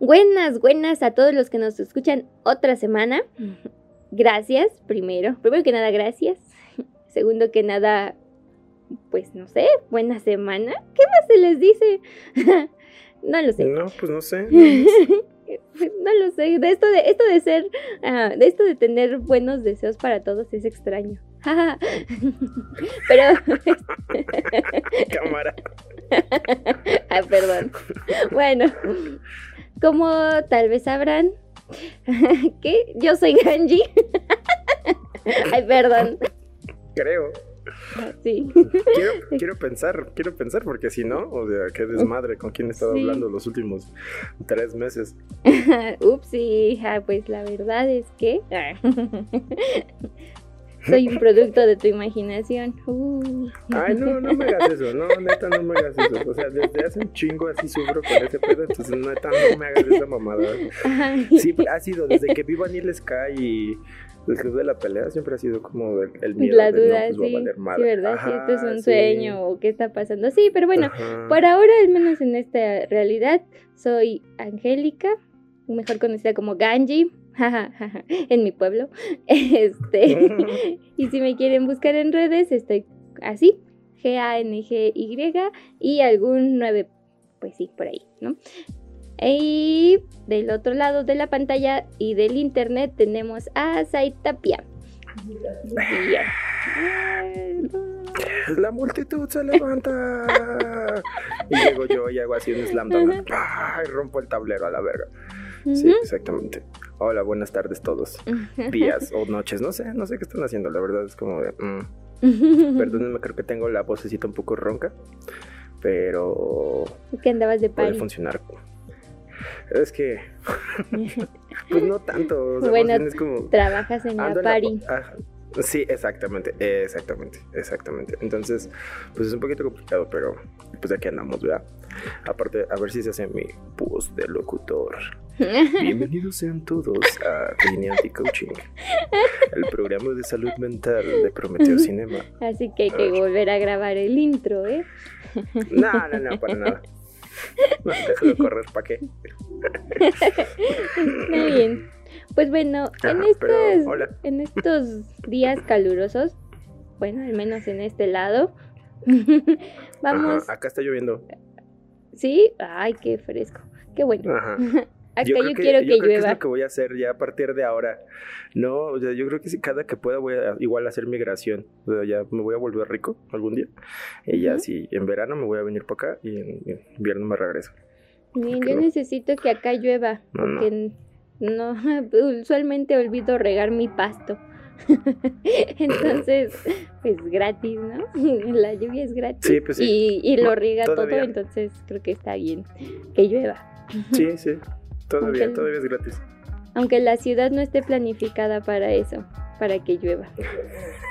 Buenas, buenas a todos los que nos escuchan otra semana. Gracias, primero. Primero que nada, gracias. Segundo que nada, pues no sé, buena semana. ¿Qué más se les dice? no lo sé. No, pues no sé. no lo sé. De esto de esto de ser, ah, de esto de tener buenos deseos para todos es extraño. Pero Cámara. Ay, perdón. Bueno, como tal vez sabrán, que yo soy Ganji. Ay, perdón. Creo. Sí. Quiero, quiero pensar, quiero pensar, porque si no, o sea, qué desmadre con quién he estado Sí. hablando los últimos tres meses. Upsi, ah, pues la verdad es que soy un producto de tu imaginación. Uh. Ay, no, no me hagas eso, no, neta, no me hagas eso. O sea, desde hace un chingo así sufro con ese pedo, entonces neta, no me hagas esa mamada. Sí, ha sido desde que vi Vanilla Sky y el club de la pelea, siempre ha sido como el, el miedo La de, duda, no, pues sí, sí. ¿verdad? si esto es un sí. sueño o qué está pasando. Sí, pero bueno, Ajá. por ahora, al menos en esta realidad, soy Angélica, mejor conocida como Ganji, en mi pueblo. Este, y si me quieren buscar en redes, estoy así, G-A-N-G-Y y algún 9, pues sí, por ahí, ¿no? Y del otro lado de la pantalla y del internet tenemos a Saitapia. La multitud se levanta. y llego yo y hago así un slam dunk. Y rompo el tablero a la verga. Sí, exactamente. Hola, buenas tardes todos. Días o noches, no sé, no sé qué están haciendo, la verdad es como de... mm. Perdónenme, creo que tengo la vocecita un poco ronca, pero que andabas de puede funcionar. Es que, pues no tanto, o sea, Bueno, es como... Trabajas en la ajá. Sí, exactamente, exactamente, exactamente. Entonces, pues es un poquito complicado, pero pues aquí andamos, ¿verdad? Aparte, a ver si se hace mi voz de locutor. Bienvenidos sean todos a Línea Anti-Coaching, el programa de salud mental de Prometeo Cinema. Así que hay que volver a grabar el intro, ¿eh? No, no, no, para nada. No, déjalo correr, ¿para qué? Está bien. Pues bueno, en, Ajá, estos, hola. en estos días calurosos, bueno, al menos en este lado, vamos, Ajá, acá está lloviendo. ¿sí? Ay, qué fresco, qué bueno. Ajá. Acá yo, creo quiero que yo creo es llueva. lo que voy a hacer ya a partir de ahora. No, o sea, yo creo que si cada que pueda voy a igual hacer migración. O sea, ya me voy a volver rico algún día. Y ya Ujú. si en verano me voy a venir para acá y en, en invierno me regreso. Bien, ¿Por yo no? necesito que acá llueva, No, no. porque no, usualmente olvido regar mi pasto. Entonces, pues gratis, ¿no? La lluvia es gratis. Sí, pues sí. Y, y lo riega todo, entonces creo que está bien que llueva. Sí, sí. Todavía, Aunque- todavía es gratis. Aunque la ciudad no esté planificada para eso, para que llueva.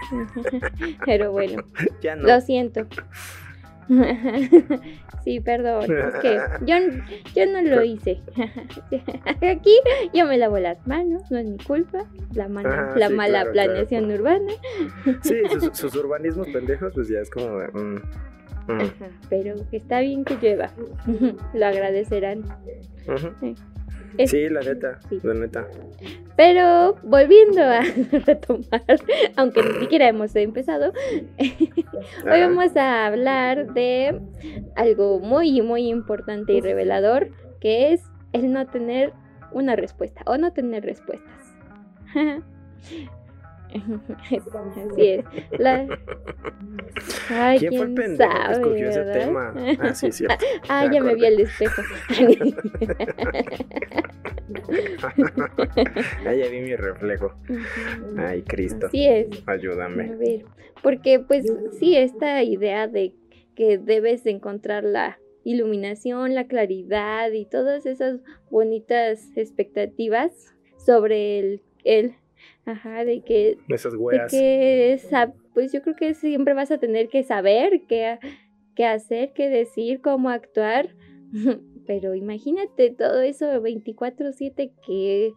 Pero bueno, Ya no. lo siento. Sí, perdón, es que yo, yo no lo hice. Aquí yo me lavo las manos, no es mi culpa. La, mala- Ah, la sí, mala claro, claro. planeación urbana. Sí, sus, sus urbanismos pendejos, pues ya es como de. mm, mm, Ajá, pero está bien que llueva. Lo agradecerán. ujú. Es- Sí, la neta, sí. la neta. Pero volviendo a retomar, aunque ni siquiera hemos empezado, hoy vamos a hablar de algo muy, muy importante y revelador, que es el no tener una respuesta o no tener respuestas. Así es. La- Ay, ¿Quién fue el que escogió ese tema? Ah, sí. Ah, ya me vi al espejo. Ah, ya vi mi reflejo. Ay, Cristo. Así es. Ayúdame. A ver, porque pues sí, esta idea de que debes encontrar la iluminación, la claridad y todas esas bonitas expectativas sobre el, el ajá, de que, Esas de weas. que pues yo creo que siempre vas a tener que saber qué, qué hacer, qué decir, cómo actuar. Pero imagínate todo eso 24/7 que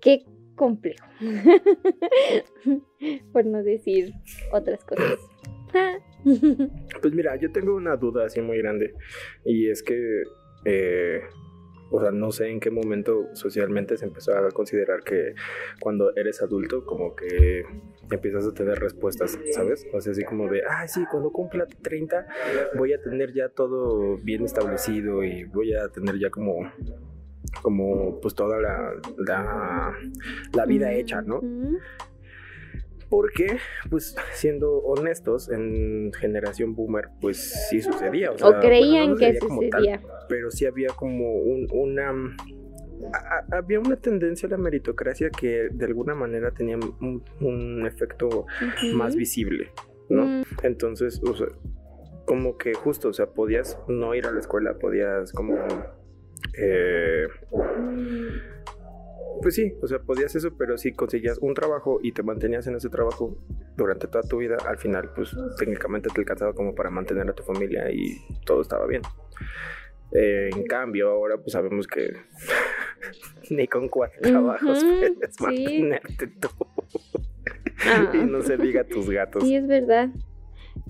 qué complejo. Por no decir otras cosas. Pues mira, yo tengo una duda así muy grande. Y es que, eh, o sea, no sé en qué momento socialmente se empezó a considerar que cuando eres adulto, como que empiezas a tener respuestas, ¿sabes? O sea, así como de, ah, sí, cuando cumpla 30 voy a tener ya todo bien establecido y voy a tener ya como como pues toda la, la, la vida hecha, ¿no? Porque, pues, siendo honestos, en generación boomer, pues sí sucedía. O, sea, O bueno, creían que sucedía tal, pero sí había como un- una... a- a- había una tendencia a la meritocracia que de alguna manera tenía un, un efecto más visible, ¿no? Mm, Entonces, o sea, como que justo, o sea, podías no ir a la escuela, podías como... eh, mm, pues sí, o sea, podías eso, pero si conseguías un trabajo y te mantenías en ese trabajo durante toda tu vida, al final, pues técnicamente te alcanzaba como para mantener a tu familia y todo estaba bien. Eh, en cambio, ahora pues sabemos que ni con cuatro trabajos Ujú, puedes sí. mantenerte tú. ah. y no se diga tus gatos. Sí, es verdad.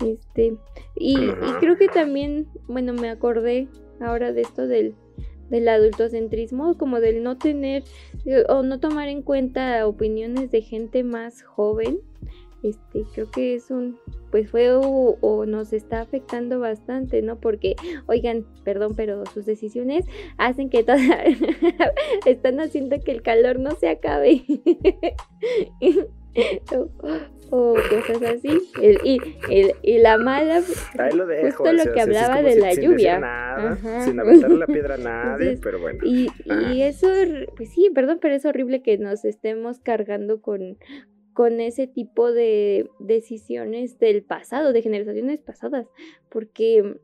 Este, y, y creo que también, bueno, me acordé ahora de esto del, del adultocentrismo, como del no tener o no tomar en cuenta opiniones de gente más joven. Este, creo que es un, pues fue o, nos está afectando bastante, ¿no? Porque, oigan, perdón, pero sus decisiones hacen que toda, están haciendo que el calor no se acabe. o, cosas así. El- y, el- y la mala, Ahí lo dejo. Justo lo o sea, que hablaba de la sin lluvia. nada, Ajá. sin aventarle la piedra a nadie, Entonces, pero bueno. Y, Ah. y eso, es- pues sí, perdón, pero es horrible que nos estemos cargando con, con ese tipo de decisiones del pasado, de generaciones pasadas, porque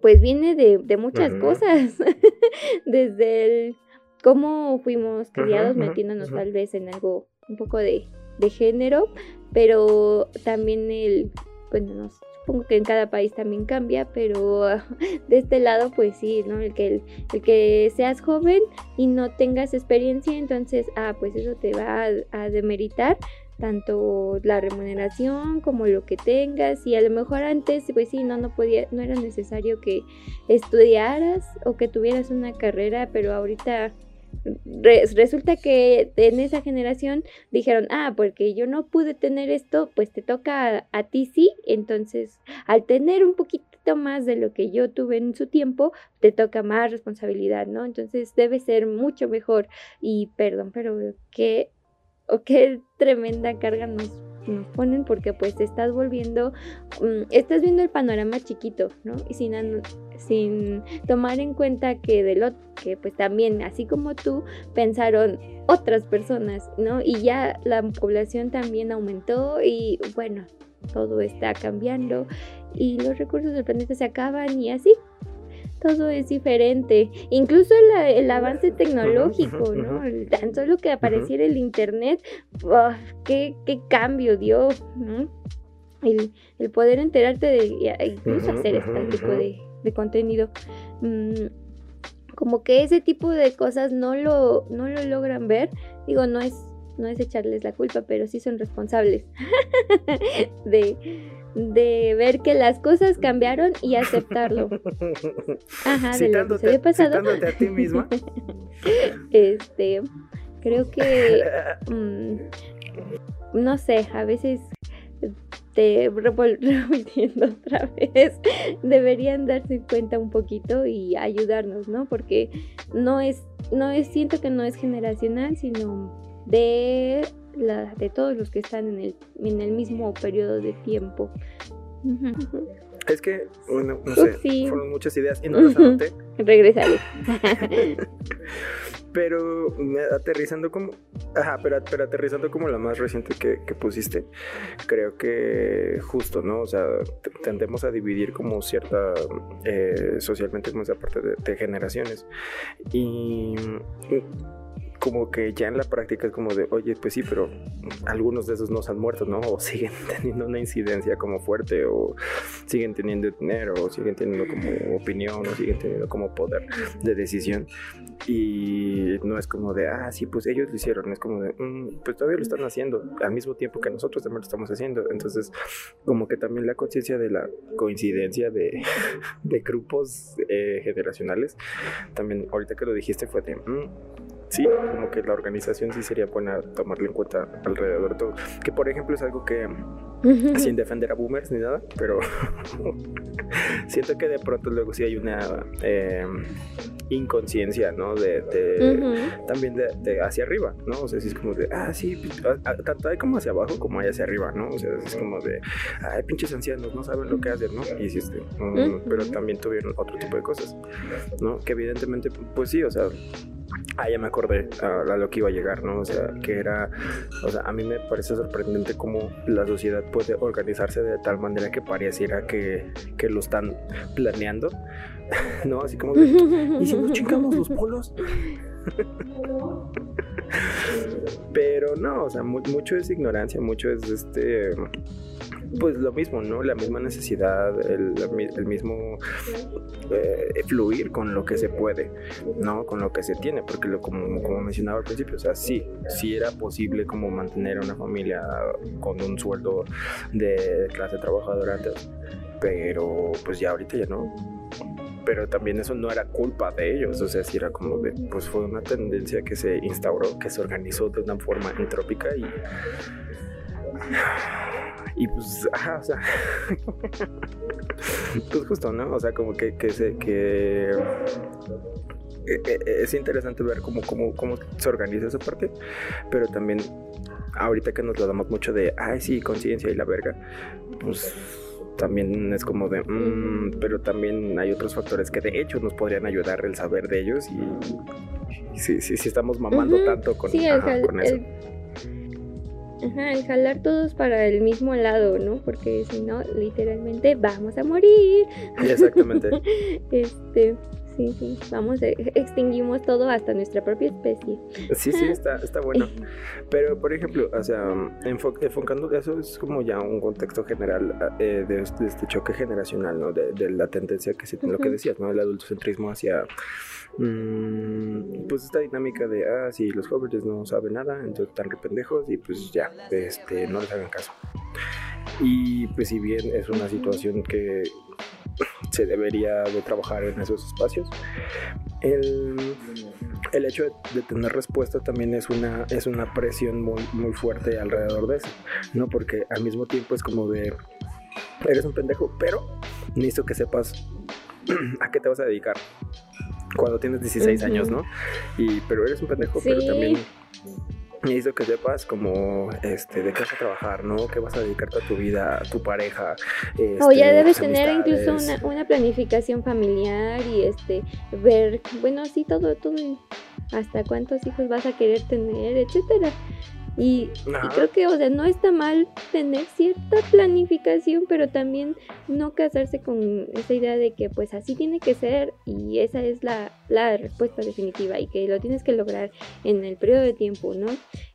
pues viene de, de muchas cosas, desde el cómo fuimos criados ujú, metiéndonos tal vez en algo un poco de, de género, pero también el, bueno, no supongo que en cada país también cambia, pero de este lado pues sí, ¿no? El que, el, el que seas joven y no tengas experiencia, entonces, ah, pues eso te va a, a demeritar tanto la remuneración como lo que tengas y a lo mejor antes pues sí no no podía no era necesario que estudiaras o que tuvieras una carrera pero ahorita re- resulta que en esa generación dijeron ah porque yo no pude tener esto pues te toca a, ti sí entonces al tener un poquito más de lo que yo tuve en su tiempo te toca más responsabilidad no entonces debe ser mucho mejor. Y perdón pero qué o qué tremenda carga nos, nos ponen porque pues estás volviendo, mm, estás viendo el panorama chiquito, ¿no? Y sin, sin tomar en cuenta que de lo que pues también, así como tú, pensaron otras personas, ¿no? Y ya la población también aumentó y bueno, todo está cambiando y los recursos del planeta se acaban y así. Todo es diferente. Incluso el avance tecnológico, ¿no? tan solo que apareciera el internet, qué, qué cambio dio, ¿no? El, el poder enterarte de, incluso hacer este tipo de contenido. Mm, como que ese tipo de cosas no lo, no lo logran ver. Digo, no es, no es echarles la culpa, pero sí son responsables de, de ver que las cosas cambiaron y aceptarlo. Ajá, del Citándote, episodio pasado. citándote a ti misma. Este, creo que mm, no sé, a veces te repitiendo otra vez, deberían darse cuenta un poquito y ayudarnos, ¿no? Porque no es, no es, siento que no es generacional, sino de la, de todos los que están en el, en el mismo periodo de tiempo. Es que, bueno, no sé, Upsi. fueron muchas ideas y no las anoté. Regresaré. Pero aterrizando como. Ajá, pero, pero aterrizando como la más reciente que, que pusiste, creo que justo, ¿no? O sea, tendemos a dividir como cierta. eh, socialmente, como esa parte de, de generaciones. Y. Como que ya en la práctica es como de, oye, pues sí, pero algunos de esos no se han muerto, ¿no? O siguen teniendo una incidencia como fuerte, o siguen teniendo dinero, o siguen teniendo como opinión, o siguen teniendo como poder de decisión. Y no es como de, ah, sí, pues ellos lo hicieron. Es como de, "Mm, pues todavía lo están haciendo al mismo tiempo que nosotros también lo estamos haciendo. Entonces, como que también la conciencia de la coincidencia de, de grupos eh, generacionales, también ahorita que lo dijiste fue de, "Mm, sí, como que la organización sí sería buena tomarlo en cuenta alrededor de todo. Que por ejemplo es algo que, sin defender a boomers ni nada, pero siento que de pronto luego sí hay una eh, inconsciencia, ¿no? De, también de, de hacia arriba, ¿no? O sea, sí es como de, ah, sí, pues, a- a- tanto hay como hacia abajo como hay hacia arriba, ¿no? O sea, es como de, ay, pinches ancianos, no saben lo que hacen, ¿no? Y mm, Ujú. pero también tuvieron otro tipo de cosas, ¿no? Que evidentemente, pues sí, o sea, ah, ya me acordé a, lo que iba a llegar, ¿no? O sea, que era, o sea, a mí me parece sorprendente cómo la sociedad puede organizarse de tal manera que pareciera que, que lo están planeando, ¿no? Así como de, ¿y si nos chingamos los polos? Pero no, o sea, mu- mucho es ignorancia, mucho es este. Pues lo mismo, ¿no? La misma necesidad, el, el mismo eh, fluir con lo que se puede, ¿no? Con lo que se tiene, porque lo, como, como mencionaba al principio, o sea, sí, sí era posible como mantener una familia con un sueldo de clase trabajadora antes, pero pues ya ahorita ya no pero también eso no era culpa de ellos, o sea, sí era como de, pues fue una tendencia que se instauró, que se organizó de una forma entrópica y... Y pues, ajá, o sea, pues justo, ¿no? O sea, como que, que se, que... eh, eh, Es interesante ver cómo, cómo, cómo se organiza esa parte, pero también ahorita que nos lo damos mucho de, ay, sí, conciencia y la verga, pues también es como de, "Mm", pero también hay otros factores que de hecho nos podrían ayudar el saber de ellos y, y sí, sí, sí estamos mamando tanto con, Sí, el, ajá, jal- con eso. el- Ajá, el jalar todos para el mismo lado, ¿no? Porque si no, literalmente vamos a morir. Exactamente. Este, sí, sí, vamos, a- extinguimos todo hasta nuestra propia especie. Sí, sí, está, está bueno. Pero, por ejemplo, o sea, enfo- enfocando eso es como ya un contexto general eh, de, este- este choque generacional, ¿no? De, de la tendencia que se, lo que decías, ¿no? El adultocentrismo hacia, mm, pues esta dinámica de, ah, sí, los jóvenes no saben nada, entonces están re pendejos y pues ya, este, no les hagan caso. Y pues si bien es una situación que se debería de trabajar en esos espacios, el, el hecho de, de tener respuesta también es una, es una presión muy, muy fuerte alrededor de eso, ¿no? Porque al mismo tiempo es como de, eres un pendejo, pero necesito que sepas a qué te vas a dedicar cuando tienes 16 Ujú. años, ¿no? Y, pero eres un pendejo, pero también necesito que sepas como, este, de qué vas a trabajar, ¿no? ¿Qué vas a dedicarte a tu vida, a tu pareja? O ya este, debes tener incluso una, una planificación familiar y este ver, bueno, sí, todo, todo, hasta cuántos hijos vas a querer tener, etcétera. Y, creo que, o sea, no está mal tener cierta planificación, pero también no casarse con esa idea de que pues así tiene que ser y esa es la, la respuesta definitiva y que lo tienes que lograr en el periodo de tiempo, ¿no?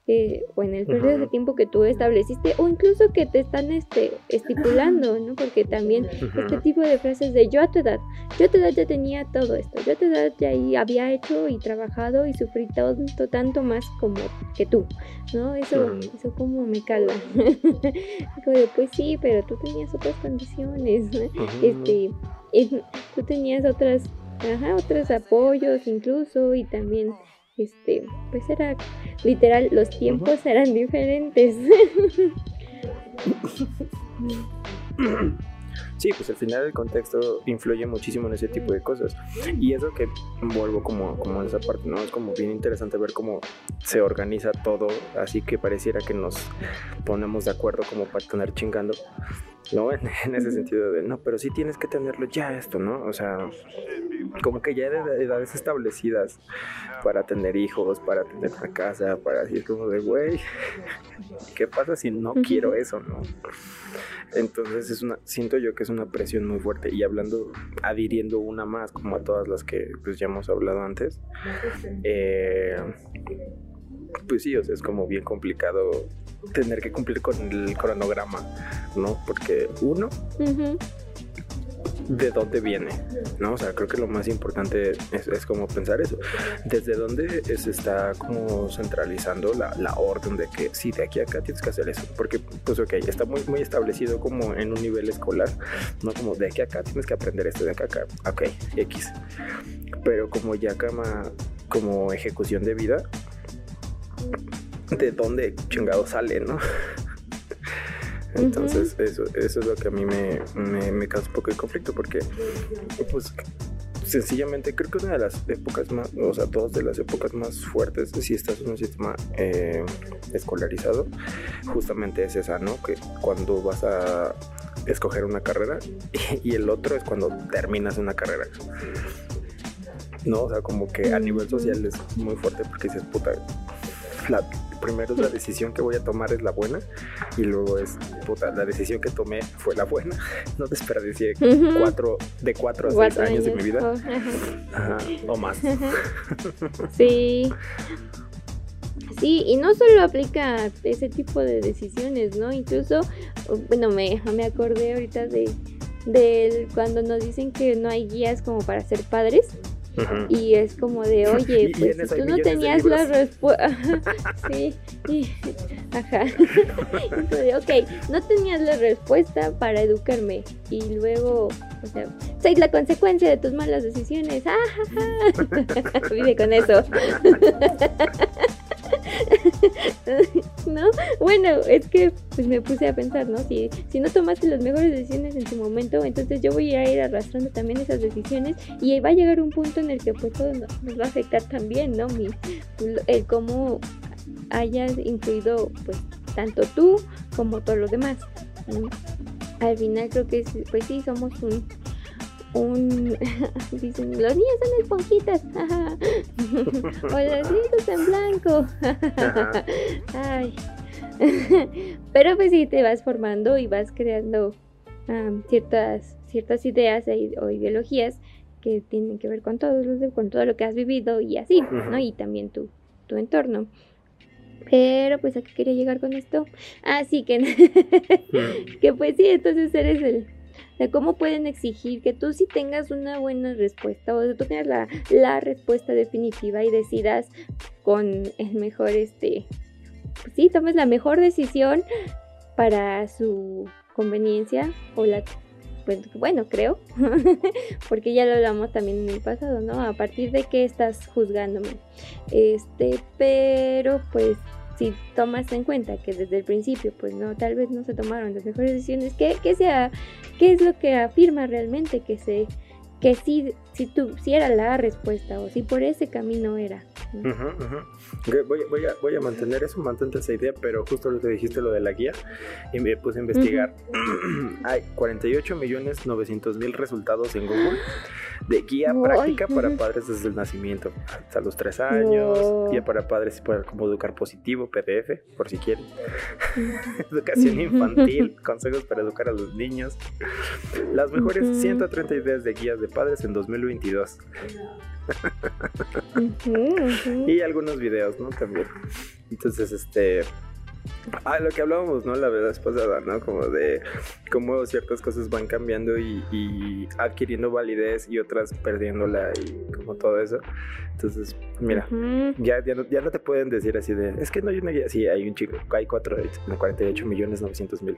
Eh, o en el periodo de tiempo que tú estableciste o incluso que te están este, estipulando, ¿no? Porque también este tipo de frases de yo a tu edad, yo a tu edad ya tenía todo esto, yo a tu edad ya había hecho y trabajado y sufrí tanto, tanto más como que tú, ¿no? Eso, eso como me cala. como de, pues sí, pero tú tenías otras condiciones, este, tú tenías otras, ajá, otros apoyos incluso y también, este, pues era literal, los tiempos eran diferentes. sí, pues al final el contexto influye muchísimo en ese tipo de cosas. Y eso que vuelvo como, como en esa parte, ¿no? Es como bien interesante ver cómo se organiza todo, así que pareciera que nos ponemos de acuerdo como para tener chingando. ¿No? En, ese sentido de, no, pero sí tienes que tenerlo ya esto, ¿no? O sea, como que ya de edades establecidas para tener hijos, para tener una casa, para decir como de, güey, ¿qué pasa si no quiero eso, no? Entonces es una, siento yo que es una presión muy fuerte y hablando, adhiriendo una más como a todas las que pues ya hemos hablado antes, eh, pues sí, o sea, es como bien complicado tener que cumplir con el cronograma, ¿no? Porque uno, de dónde viene, ¿no? O sea, creo que lo más importante es, como pensar eso. ¿Desde dónde se está como centralizando la, la, orden de que sí, de aquí a acá tienes que hacer eso? Porque, pues, ok, está muy, muy establecido como en un nivel escolar, ¿no? Como de aquí a acá tienes que aprender esto, de acá a acá, ok, X. Pero como ya cama, como ejecución de vida, ¿de dónde chingado sale, no? Entonces, eso, eso es lo que a mí me, me, causa un poco de conflicto, porque, pues, sencillamente creo que una de las épocas más, o sea, dos de las épocas más fuertes, si estás en un sistema eh, escolarizado, justamente es esa, ¿no? Que cuando vas a escoger una carrera y, el otro es cuando terminas una carrera. ¿No? O sea, como que a nivel social es muy fuerte porque dices, puta, la, primero la decisión que voy a tomar es la buena y luego es, puta, la decisión que tomé fue la buena. No desperdicié cuatro, de cuatro a seis años, de mi vida. Oh, o más. sí. Sí, y no solo aplica ese tipo de decisiones, ¿no? Incluso, bueno, me, me acordé ahorita de, de cuando nos dicen que no hay guías como para ser padres. Y es como de, oye, pues tú no tenías la respuesta. sí, ajá. ok, no tenías la respuesta para educarme. Y luego, o sea, soy la consecuencia de tus malas decisiones. Vive con eso. ¿No? Bueno, es que pues me puse a pensar, ¿no? Si, si no tomaste las mejores decisiones en tu momento, entonces yo voy a ir arrastrando también esas decisiones y va a llegar un punto en el que pues todo nos, va a afectar también, ¿no? El cómo hayas influido pues tanto tú como todos los demás. Al final creo que pues sí, somos un, un dicen los niños son esponjitas o los niños en blanco. Ay. Pero pues sí te vas formando y vas creando ciertas ciertas ideas o ideologías que tienen que ver con todo con todo lo que has vivido y así no y también tu tu entorno. Pero pues a qué quería llegar con esto así que que pues sí entonces eres el de cómo pueden exigir que tú sí tengas una buena respuesta o que tú tengas la, la respuesta definitiva y decidas con el mejor, este, pues sí, tomes la mejor decisión para su conveniencia o la pues bueno, creo, porque ya lo hablamos también en el pasado, ¿no? A partir de que estás juzgándome. Este, pero pues si tomas en cuenta que desde el principio, pues no, tal vez no se tomaron las mejores decisiones, ¿qué, sea, qué es lo que afirma realmente que se que sí, si tú, si era la respuesta o si por ese camino era. Voy, voy, a, voy, a, mantener eso, mantente esa idea, pero justo lo que dijiste, lo de la guía, y me puse a investigar. Hay 48 millones 900 mil resultados en Google de guía práctica para padres desde el nacimiento hasta los 3 años, guía para padres para cómo educar positivo, PDF, por si quieren. Educación infantil, consejos para educar a los niños. Las mejores 130 ideas de guías de padres en 2022. y algunos videos, ¿no? También. Entonces, este, Ah, lo que hablábamos, ¿no? La vez pasada, ¿no? Como de cómo ciertas cosas van cambiando y, adquiriendo validez y otras perdiéndola y como todo eso. Entonces, mira, Ujú. ya, ya, no, ya no te pueden decir así de, es que no hay una guía. Sí, hay un chico, hay cuatro, 48 millones 900 mil.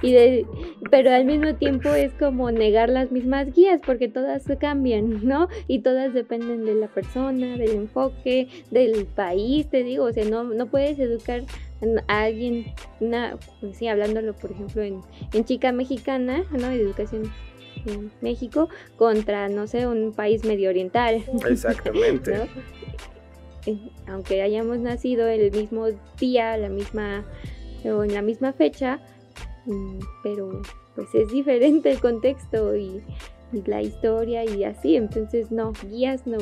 Y, y de- pero al mismo tiempo es como negar las mismas guías porque todas se cambian, ¿no? Y todas dependen de la persona, del enfoque, del país, te digo, o sea, no, no puedes educar a alguien, una, pues sí, hablándolo por ejemplo en, en chica mexicana, ¿no? De educación en México contra, no sé, un país medio oriental. Exactamente. ¿no? Eh, Aunque hayamos nacido el mismo día, la misma o en la misma fecha, mm, pero pues es diferente el contexto y, y la historia y así, entonces no, guías no,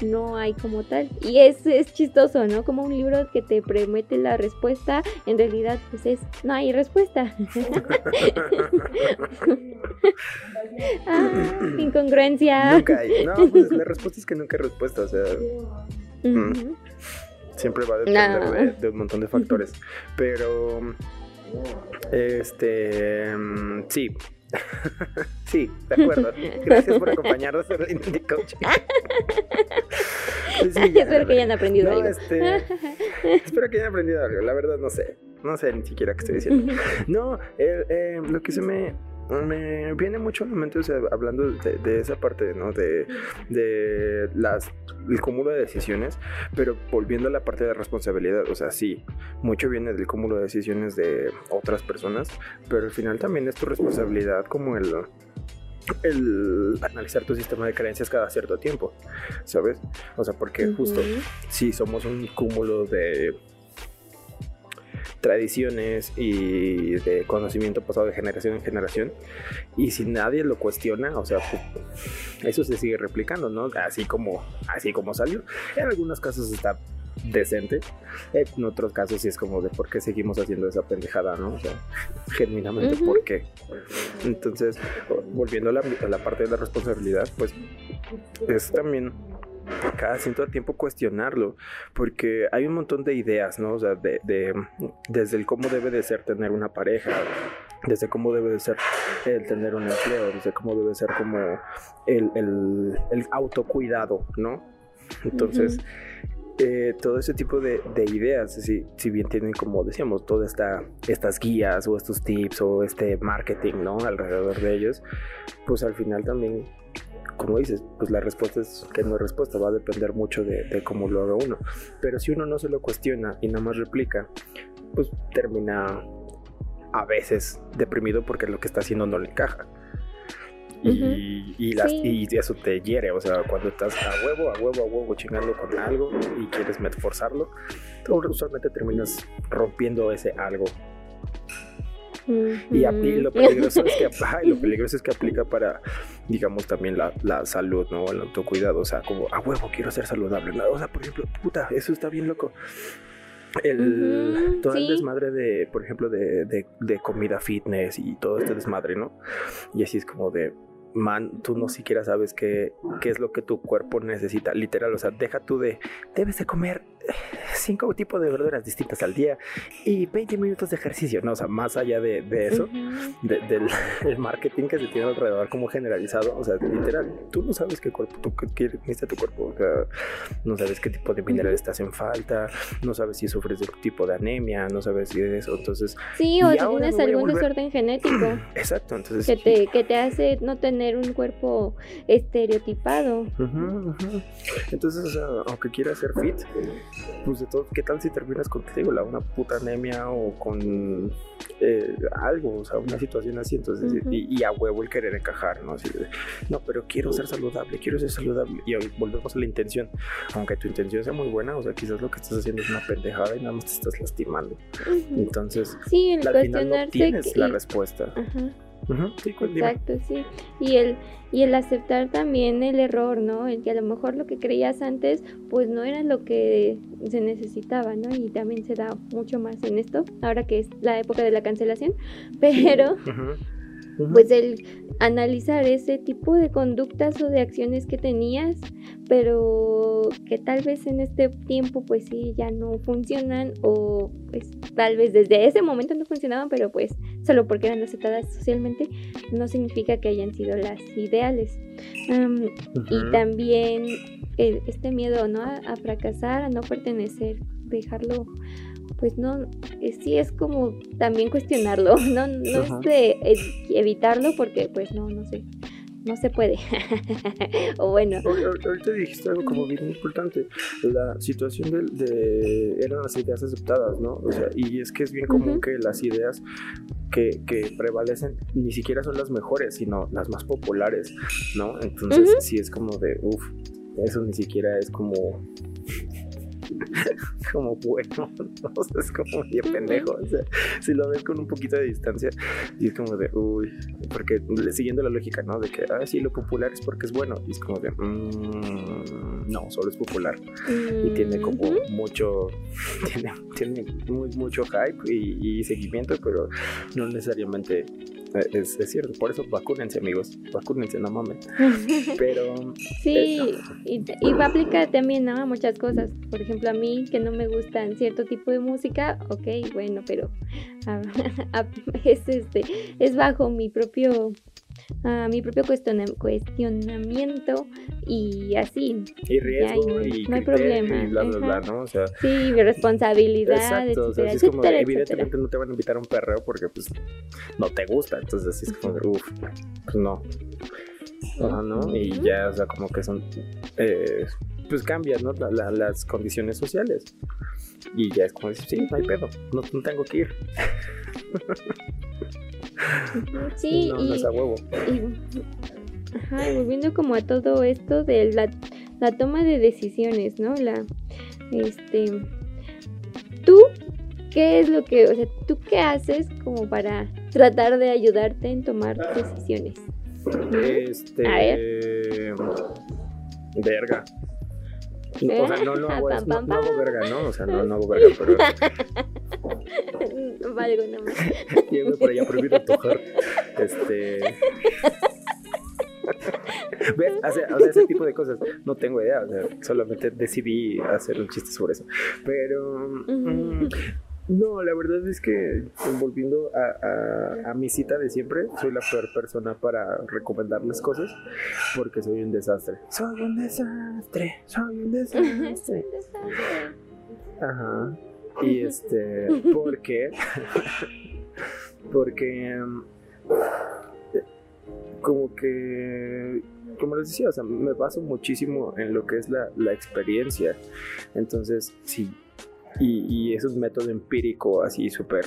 no hay como tal. Y es, es chistoso, ¿no? Como un libro que te promete la respuesta, en realidad pues es, no hay respuesta. ah, incongruencia. Nunca hay. No, pues la respuesta es que nunca hay respuesta. O sea, siempre va a depender No. de, de un montón de factores. Pero, este, mm, sí. Sí, de acuerdo. Gracias por acompañarnos en el Indie Coaching. Sí, ya, Espero que hayan aprendido no, algo. este, espero que hayan aprendido algo. La verdad, no sé. No sé ni siquiera qué estoy diciendo. No, eh, eh, lo que se me, me viene mucho a la mente, o sea, hablando de, de esa parte, ¿no? De, de las, el cúmulo de decisiones, pero volviendo a la parte de responsabilidad, o sea, sí, mucho viene del cúmulo de decisiones de otras personas, pero al final también es tu responsabilidad como el el analizar tu sistema de creencias cada cierto tiempo, ¿sabes? O sea, porque justo sí somos un cúmulo de tradiciones y de conocimiento pasado de generación en generación. Y si nadie lo cuestiona o sea pues, eso se sigue replicando no así como así como salió. En algunos casos está decente en otros casos sí es como de por qué seguimos haciendo esa pendejada no o sea genuinamente por qué entonces volviendo a la, a la parte de la responsabilidad pues es también cada cierto tiempo cuestionarlo, porque hay un montón de ideas, ¿no? O sea, de, de- desde el cómo debe de ser tener una pareja, desde cómo debe de ser el tener un empleo, desde cómo debe ser como el, el- el autocuidado, ¿no? Entonces, eh, todo ese tipo de, de ideas, si, si bien tienen, como decíamos, todas esta, estas guías o estos tips o este marketing, ¿no? Alrededor de ellos, pues al final también como dices, pues la respuesta es que no hay respuesta, va a depender mucho de, de cómo lo haga uno. Pero si uno no se lo cuestiona y nada más replica, pues termina a veces deprimido porque lo que está haciendo no le encaja. Y, y, las- Sí. y eso te hiere, o sea, cuando estás a huevo, a huevo, a huevo chingando con algo y quieres forzarlo, tú usualmente terminas rompiendo ese algo y, lo peligroso es que ajá, y lo peligroso es que aplica para, digamos, también la, la salud, ¿no? El autocuidado. O sea, como, a huevo, quiero ser saludable. ¿no? O sea, por ejemplo, puta, eso está bien loco. El, todo el desmadre de, por ejemplo, de, de, de comida fitness y todo este desmadre, ¿no? Y así es como de, man, tú no siquiera sabes qué, qué es lo que tu cuerpo necesita. Literal, o sea, deja tú de, debes de comer cinco tipos de verduras distintas al día y 20 minutos de ejercicio, ¿no? O sea, más allá de, de eso Ujú. de- del el marketing que se tiene alrededor como generalizado. O sea, literal, tú no sabes qué cuerpo tú qué necesita tu cuerpo. O sea, no sabes qué tipo de minerales te hacen falta, no sabes si sufres de tipo de anemia, no sabes si de eso. Entonces, Sí, o si tienes algún desorden genético exacto. Entonces, que te, que te hace no tener un cuerpo estereotipado. Ujú, ujú. Entonces, o sea, aunque quieras ser fit, pues de todo, ¿qué tal si terminas con, te digo, la, una puta anemia o con eh, algo, o sea, una situación así? Entonces, y, y a huevo el querer encajar, ¿no? Así de, no, pero quiero ser saludable, quiero ser saludable. Y hoy volvemos a la intención. Aunque tu intención sea muy buena, o sea, quizás lo que estás haciendo es una pendejada y nada más te estás lastimando. Entonces, Sí, el al final no tienes que- la respuesta. Ajá. Sí, dime. Exacto, sí. Y el, y el aceptar también el error, ¿no? El que a lo mejor lo que creías antes, pues no era lo que se necesitaba, ¿no? Y también se da mucho más en esto, ahora que es la época de la cancelación. Pero, Pues el analizar ese tipo de conductas o de acciones que tenías, pero que tal vez en este tiempo pues sí ya no funcionan o pues tal vez desde ese momento no funcionaban, pero pues solo porque eran aceptadas socialmente no significa que hayan sido las ideales. Y también este miedo ¿no? a fracasar, a no pertenecer, dejarlo pues no, eh, sí es como también cuestionarlo, no, no es de evitarlo porque pues no, no sé, no se puede. o bueno. Ahorita dijiste algo como bien importante. La situación de, eran las ideas aceptadas, ¿no? O sea, y es que es bien común que las ideas que, que, prevalecen ni siquiera son las mejores, sino las más populares, ¿no? Entonces, sí es como de, uff, eso ni siquiera es como como bueno, es como bien pendejo. O sea, si lo ves con un poquito de distancia, y es como de, uy, porque siguiendo la lógica, ¿no? De que, ah, sí, lo popular es porque es bueno, y es como de, mmm, no, solo es popular. Y tiene como mucho, tiene, tiene muy, mucho hype y, y seguimiento, pero no necesariamente es, cierto, por eso vacúnense, amigos. Vacúnense, no mames. Pero. Sí, y, y, va a aplicar también a muchas cosas. Por ejemplo, a mí que no me gustan cierto tipo de música, ok, bueno, pero es, este, es bajo mi propio a mi propio cuestionamiento y así. Y riesgo y no hay problema. Y bla, bla, bla, ¿no? O sea, sí, responsabilidad. Exacto, o sea, es como, evidentemente no te van a invitar a un perreo porque pues no te gusta, entonces así es como, uff, pues no. Ajá, ¿no? Y ya, o sea, como que son, eh, pues cambian, ¿no? las condiciones sociales. Y ya es como decir, sí, no hay pedo, no, no tengo que ir. Sí, y, volviendo como a todo esto de la, la toma de decisiones, ¿no? La, este, tú, ¿qué es lo que, o sea, tú qué haces como para tratar de ayudarte en tomar decisiones? Este, a ver. verga. O sea, no, no, hago, no, no hago verga, ¿no? O sea, no, no hago verga, pero. Valgo nada más. Llego por allá prohibido tocar. Este. ¿Ves? O sea, ese tipo de cosas no tengo idea. O sea, solamente decidí hacer un chiste sobre eso. Pero. Mm, no, la verdad es que volviendo a, a, mi cita de siempre, soy la peor persona para recomendarles cosas porque soy un desastre. Soy un desastre, soy un desastre. Ajá. Y este, ¿por qué? porque como que como les decía, o sea, me baso muchísimo en lo que es la, la experiencia. Entonces, si y, es un método empírico así súper,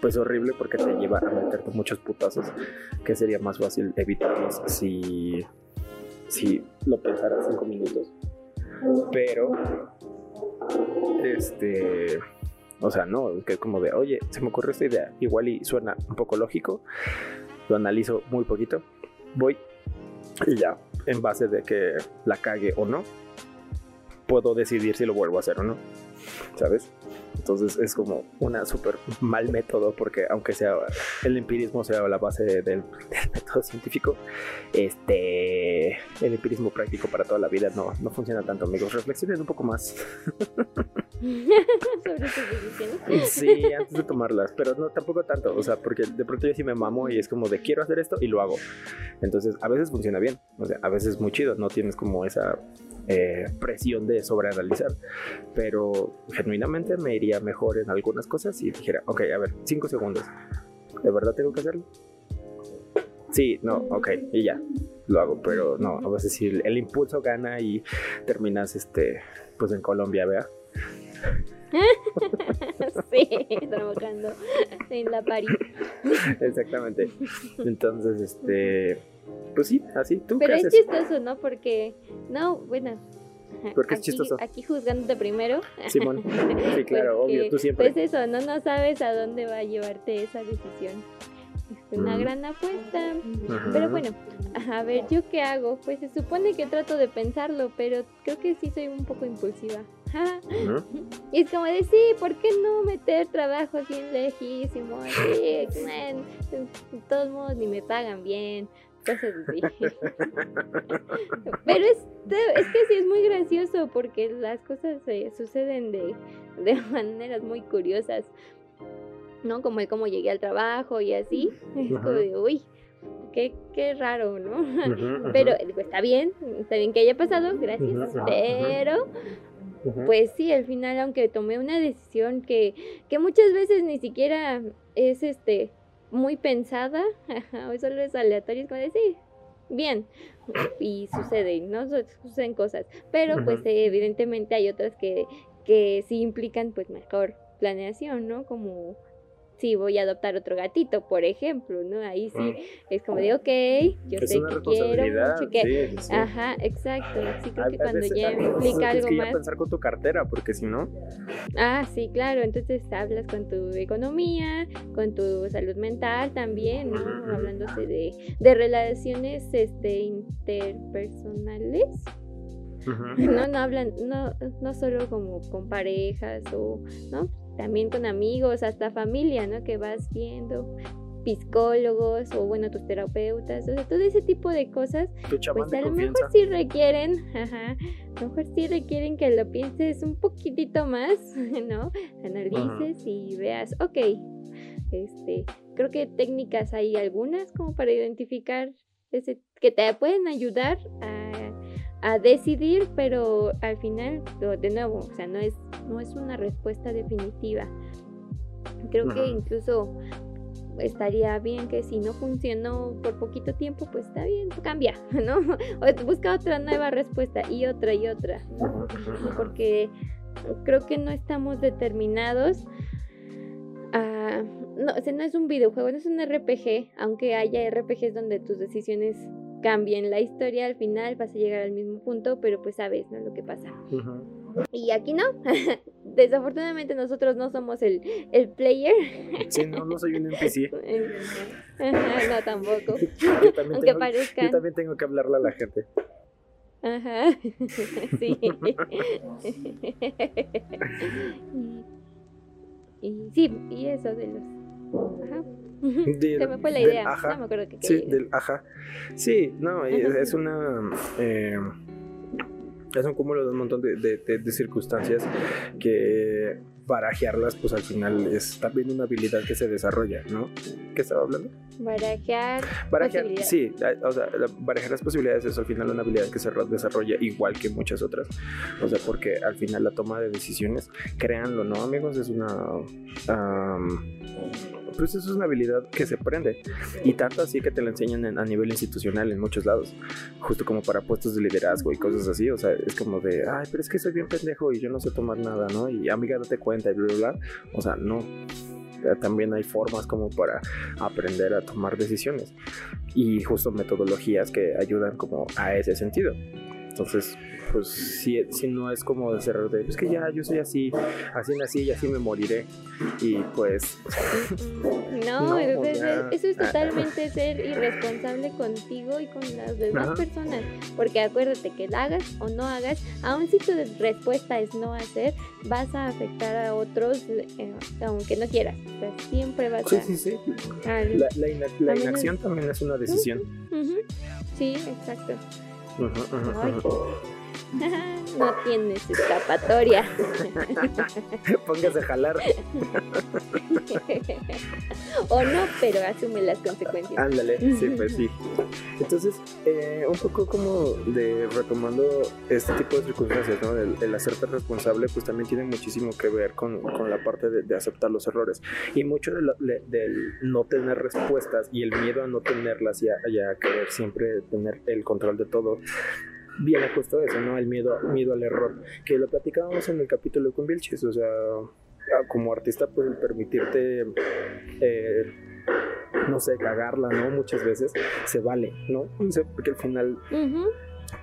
pues horrible porque te lleva a meterte muchos putazos que sería más fácil evitarlos si, si lo pensaras cinco minutos. Pero, este, o sea, no, que es como de, oye, se me ocurrió esta idea, igual y suena un poco lógico, lo analizo muy poquito, voy y ya, en base de que la cague o no, puedo decidir si lo vuelvo a hacer o no. ¿sabes? Entonces es como una súper mal método porque aunque sea el empirismo sea la base del, método científico, este el empirismo práctico para toda la vida no, no funciona tanto, amigos. Reflexionen un poco más. Sobre Sí, antes de tomarlas, pero no tampoco tanto, o sea, porque de pronto yo sí me mamo y es como de quiero hacer esto y lo hago. Entonces, a veces funciona bien, o sea, a veces es muy chido, no tienes como esa eh, presión de sobreanalizar, pero genuinamente me iría mejor en algunas cosas y dijera, ok, a ver, cinco segundos, ¿de verdad tengo que hacerlo? Sí, no, ok, y ya, lo hago, pero no, a veces si el, impulso gana y terminas, este, pues en Colombia, vea. sí, trabajando en la París. Exactamente. Entonces, este, pues sí, así, tú. Pero es chistoso, ¿no? Porque, no, bueno. Porque es chistoso. Aquí juzgándote primero. Simón. Sí, claro, obvio, tú siempre. Pues eso, no, no sabes a dónde va a llevarte esa decisión. Es una gran apuesta. Pero bueno, a ver, ¿yo qué hago? Pues se supone que trato de pensarlo, pero creo que sí soy un poco impulsiva. Y es como de, sí, ¿por qué no meter trabajo así en lejísimo? Sí, man, de todos modos ni me pagan bien, cosas así. Pero es, es que sí es muy gracioso porque las cosas eh, suceden de, de maneras muy curiosas, ¿no? Como el cómo llegué al trabajo y así. Es como de, uy, qué, qué raro, ¿no? Pero digo, está bien, está bien que haya pasado, gracias. Ajá, Pero pues sí, al final, aunque tomé una decisión que, que muchas veces ni siquiera es este muy pensada, ajá, o solo es aleatorio, es como de sí, bien, y sucede, ¿no? Su- Suceden cosas. Pero pues eh, evidentemente hay otras que, que sí implican pues mejor planeación, ¿no? Como si voy a adoptar otro gatito, por ejemplo, ¿no? Ahí sí Mm. es como de, ok, yo es sé que quiero mucho que... sí, sí, sí. Ajá, exacto. Sí creo A- que a cuando veces- ya implica algo que más... pensar con tu cartera, porque si no, Ah, sí, claro. Entonces hablas con tu economía, con tu salud mental también, ¿no? Ujú. Hablándose de, de relaciones este, interpersonales. No, no hablan, no, no solo como con parejas o, ¿no? También con amigos, hasta familia, ¿no? Que vas viendo, psicólogos o, bueno, tus terapeutas, o sea, todo ese tipo de cosas pues a lo confianza. mejor sí requieren, ajá, a lo mejor sí requieren que lo pienses un poquitito más, ¿no? Analices y veas, ok, este, creo que técnicas hay algunas como para identificar ese, que te pueden ayudar a, a decidir, pero al final, de nuevo, o sea, no es, no es una respuesta definitiva. Creo que incluso estaría bien que si no funcionó por poquito tiempo, pues está bien, cambia, ¿no? O busca otra nueva respuesta y otra y otra, porque creo que no estamos determinados a... No, o sea, no es un videojuego, no es un RPG, aunque haya RPGs donde tus decisiones cambien la historia, al final vas a llegar al mismo punto, pero pues sabes, ¿no? Lo que pasa. Y aquí no. Desafortunadamente nosotros no somos el, el player. Sí, no, no soy un NPC. No, tampoco. Yo también, Aunque tengo, parezca. yo también tengo que hablarle a la gente. Ajá. Sí. y, y sí, y eso de los. Ajá. Del- Se me fue la idea. No me acuerdo qué Sí, quería. del ajá. Sí, no, es, Ajá. es una. eh, es un cúmulo de un montón de, de- de- de circunstancias que barajearlas, pues al final es también una habilidad que se desarrolla, ¿no? ¿Qué estaba hablando? Barajear. Barajear, sí, o sea, barajear las posibilidades es al final una habilidad que se ro- desarrolla igual que muchas otras. O sea, porque al final la toma de decisiones, créanlo, ¿no, amigos? Es una. am, pues eso es una habilidad que se aprende. Y tanto así que te la enseñan en- a nivel institucional en muchos lados. Justo como para puestos de liderazgo y cosas así. O sea, es como de, ay, pero es que soy bien pendejo y yo no sé tomar nada, ¿no? Y amiga, date cuenta y bla, bla, bla. O sea, no. También hay formas como para aprender a tomar decisiones y justo metodologías que ayudan como a ese sentido. Entonces, pues si, si no es como de cerrar de, es que ya yo soy así, así nací y así me moriré. Y pues, No, No, entonces, ya. eso es totalmente ser irresponsable contigo y con las demás Ajá. personas. Porque acuérdate que hagas o no hagas, aun si tu respuesta es no hacer, vas a afectar a otros eh, aunque no quieras. O sea, siempre vas sí, a... sí, sí. a- La, la inacción también es una decisión. Ujú. Sí, exacto. 嗯哼嗯哼。嗯 no tienes escapatoria. Póngase a jalar. o no, pero asume las consecuencias. Ándale, sí, pues sí. Entonces, eh, un poco como de retomando este tipo de circunstancias, ¿no? El, el hacerte responsable, pues también tiene muchísimo que ver con, con la parte de, de aceptar los errores. Y mucho de la- le- del no tener respuestas y el miedo a no tenerlas y a, y a querer siempre tener el control de todo. Viene justo eso, ¿no? El miedo, miedo al error, que lo platicábamos en el capítulo con Vilches, o sea, como artista, pues permitirte eh, no sé, cagarla, ¿no? Muchas veces se vale, ¿no? O sea, porque al final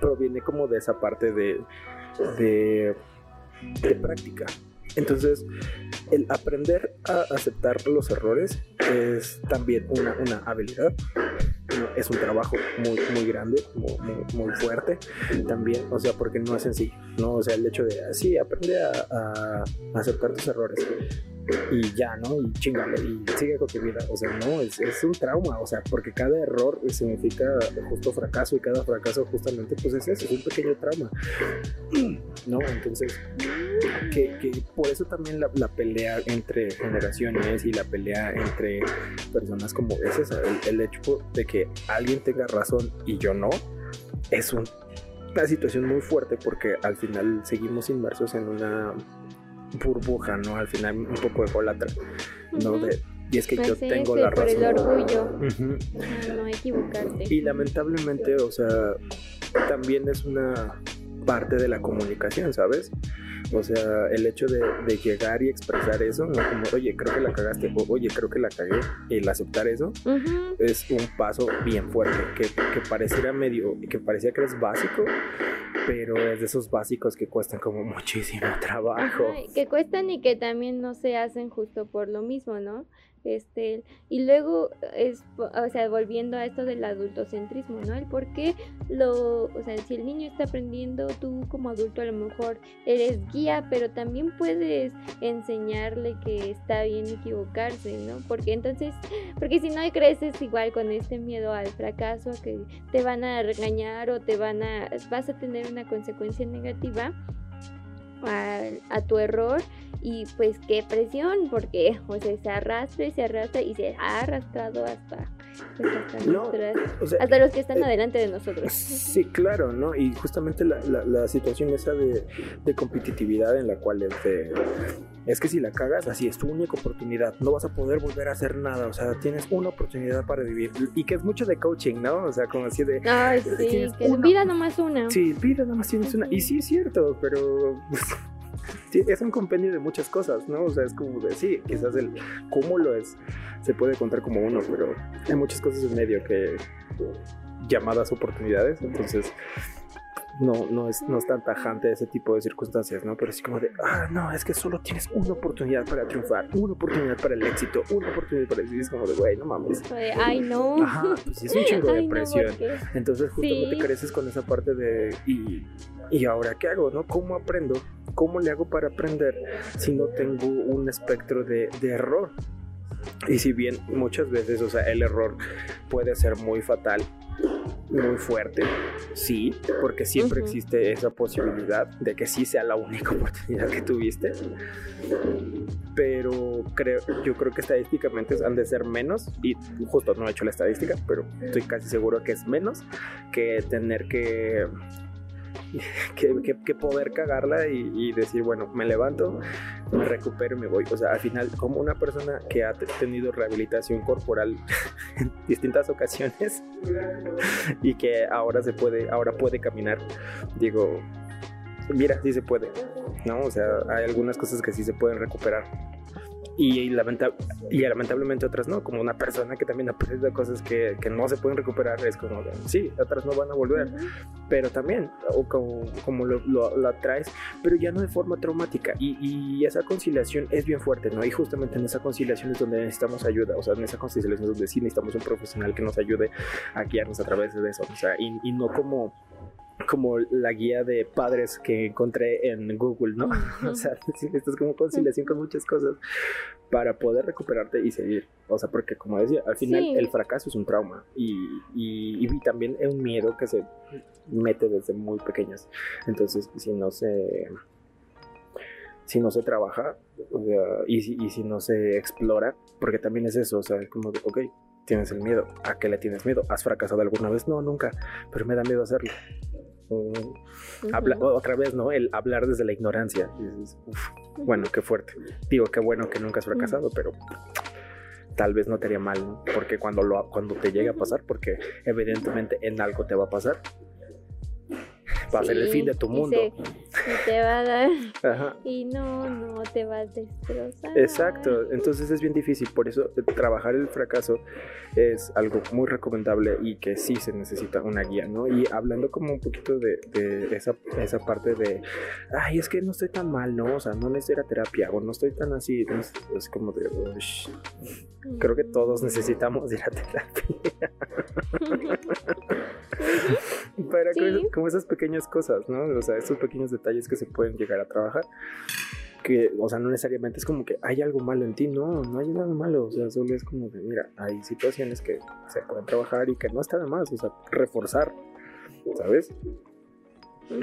proviene como de esa parte de, de, de práctica. Entonces, el aprender a aceptar los errores es también una, una habilidad es un trabajo muy, muy grande, muy, muy, fuerte también, o sea, porque no es sencillo, ¿no? O sea, el hecho de así, aprende a, a aceptar tus errores y ya, ¿no? Y chingale, y sigue con tu vida. O sea, no, es, es, un trauma, o sea, porque cada error significa justo fracaso y cada fracaso justamente pues es eso, es un pequeño trauma, ¿no? Entonces, que, que por eso también la, la, pelea entre generaciones y la pelea entre personas como es esa, el, el hecho de que alguien tenga razón y yo no, es un, una situación muy fuerte porque al final seguimos inmersos en una burbuja, ¿no? Al final un poco de colatra, ¿no? De, y es que Pues yo tengo la por el razón. orgullo. No equivocarte. Y lamentablemente, o sea, también es una parte de la comunicación, ¿sabes? O sea, el hecho de, de llegar y expresar eso, no como, oye, creo que la cagaste, o oye, creo que la cagué, el aceptar eso es un paso bien fuerte, que, que pareciera medio, que parecía que es básico, pero es de esos básicos que cuestan como muchísimo trabajo. Ajá, que cuestan y que también no se hacen justo por lo mismo, ¿no? Este, y luego es, o sea, volviendo a esto del adultocentrismo, ¿no? El por qué lo, o sea, si el niño está aprendiendo, tú como adulto a lo mejor eres guía, pero también puedes enseñarle que está bien equivocarse, ¿no? Porque entonces, porque si no creces igual con este miedo al fracaso, a que te van a regañar o te van a, vas a tener una consecuencia negativa a, a tu error y pues qué presión porque o sea, se arrastra y se arrastra y se ha arrastrado hasta, hasta, No, nuestras- O sea, hasta los que están eh, adelante de nosotros. Sí, claro, ¿no? Y justamente la, la, la situación esa de, de competitividad en la cual es de- es que si la cagas, así es tu única oportunidad, no vas a poder volver a hacer nada, o sea, tienes una oportunidad para vivir y que es mucho de coaching, ¿no? O sea, como así de, Ay, sí, que una- vida nomás una. sí, vida nada más tienes una, y sí es cierto, pero pues, es un compendio de muchas cosas, ¿no? O sea, es como de, sí, quizás el cómo lo es, se puede contar como uno, pero hay muchas cosas en medio que llamadas oportunidades, entonces no, no, es, no es tan tajante ese tipo de circunstancias, ¿no? Pero sí como de, ah, no, es que solo tienes una oportunidad para triunfar, una oportunidad para el éxito, una oportunidad para el y es como de, güey, no mames. Ay, no. Ajá, pues sí es un chingo de no, presión. Entonces justamente Sí. creces con esa parte de y, y ahora qué hago, ¿no? ¿Cómo aprendo? ¿Cómo le hago para aprender si no tengo un espectro de, de error? Y si bien muchas veces, o sea, el error puede ser muy fatal, muy fuerte, sí, porque siempre Ujú. existe esa posibilidad de que sí sea la única oportunidad que tuviste. Pero creo, yo creo que estadísticamente han de ser menos, y justo no he hecho la estadística, pero estoy casi seguro que es menos que tener que que, poder cagarla y, y decir, bueno, me levanto, me recupero y me voy. O sea, al final, como una persona que ha te- tenido rehabilitación corporal en distintas ocasiones y que ahora se puede, ahora puede caminar, digo, mira, sí se puede, ¿no? O sea, hay algunas cosas que sí se pueden recuperar. Y, lamenta- y lamentablemente otras no, como una persona que también ha perdido cosas que, que no se pueden recuperar, es como, de, sí, otras no van a volver, Ujú. pero también, o como, como lo, lo- la traes, pero ya no de forma traumática. Y, y esa conciliación es bien fuerte, ¿no? Y justamente en esa conciliación es donde necesitamos ayuda, o sea, en esa conciliación es donde sí necesitamos un profesional que nos ayude a guiarnos a través de eso, o sea, y, y no como como la guía de padres que encontré en Google, ¿no? O sea, esto es como conciliación con muchas cosas para poder recuperarte y seguir. O sea, porque como decía, al final Sí. el fracaso es un trauma y, y, y también es un miedo que se mete desde muy pequeños. Entonces, si no se si no se trabaja o sea, y, si, y si no se explora, porque también es eso, o sea, es como ok, tienes el miedo, ¿a qué le tienes miedo? ¿Has fracasado alguna vez? No, nunca, pero me da miedo hacerlo. Habla- otra vez, ¿no? El hablar desde la ignorancia. "Uf, bueno, qué fuerte. Digo, qué bueno que nunca has fracasado, pero tal vez no te haría mal, ¿no? Porque cuando, lo, cuando te llegue a pasar, porque evidentemente en algo te va a pasar, va a ser el fin de tu y mundo. se- y te va a dar. Ajá. Y no, no, te va a destrozar. Exacto, entonces es bien difícil, por eso eh, trabajar el fracaso es algo muy recomendable y que sí se necesita una guía, ¿no? Y hablando como un poquito de, de esa, esa parte de, ay, es que no estoy tan mal, ¿no? O sea, no necesito ir a terapia o no estoy tan así, es, es como de, "Ush". Creo que todos necesitamos ir a terapia. Para Sí. como, como esas pequeñas cosas, ¿no? O sea, esos pequeños detalles que se pueden llegar a trabajar. Que, o sea, no necesariamente es como que hay algo malo en ti, no, no hay nada malo, o sea, solo es como que, mira, hay situaciones que se pueden trabajar y que no está de más, o sea, reforzar, ¿sabes?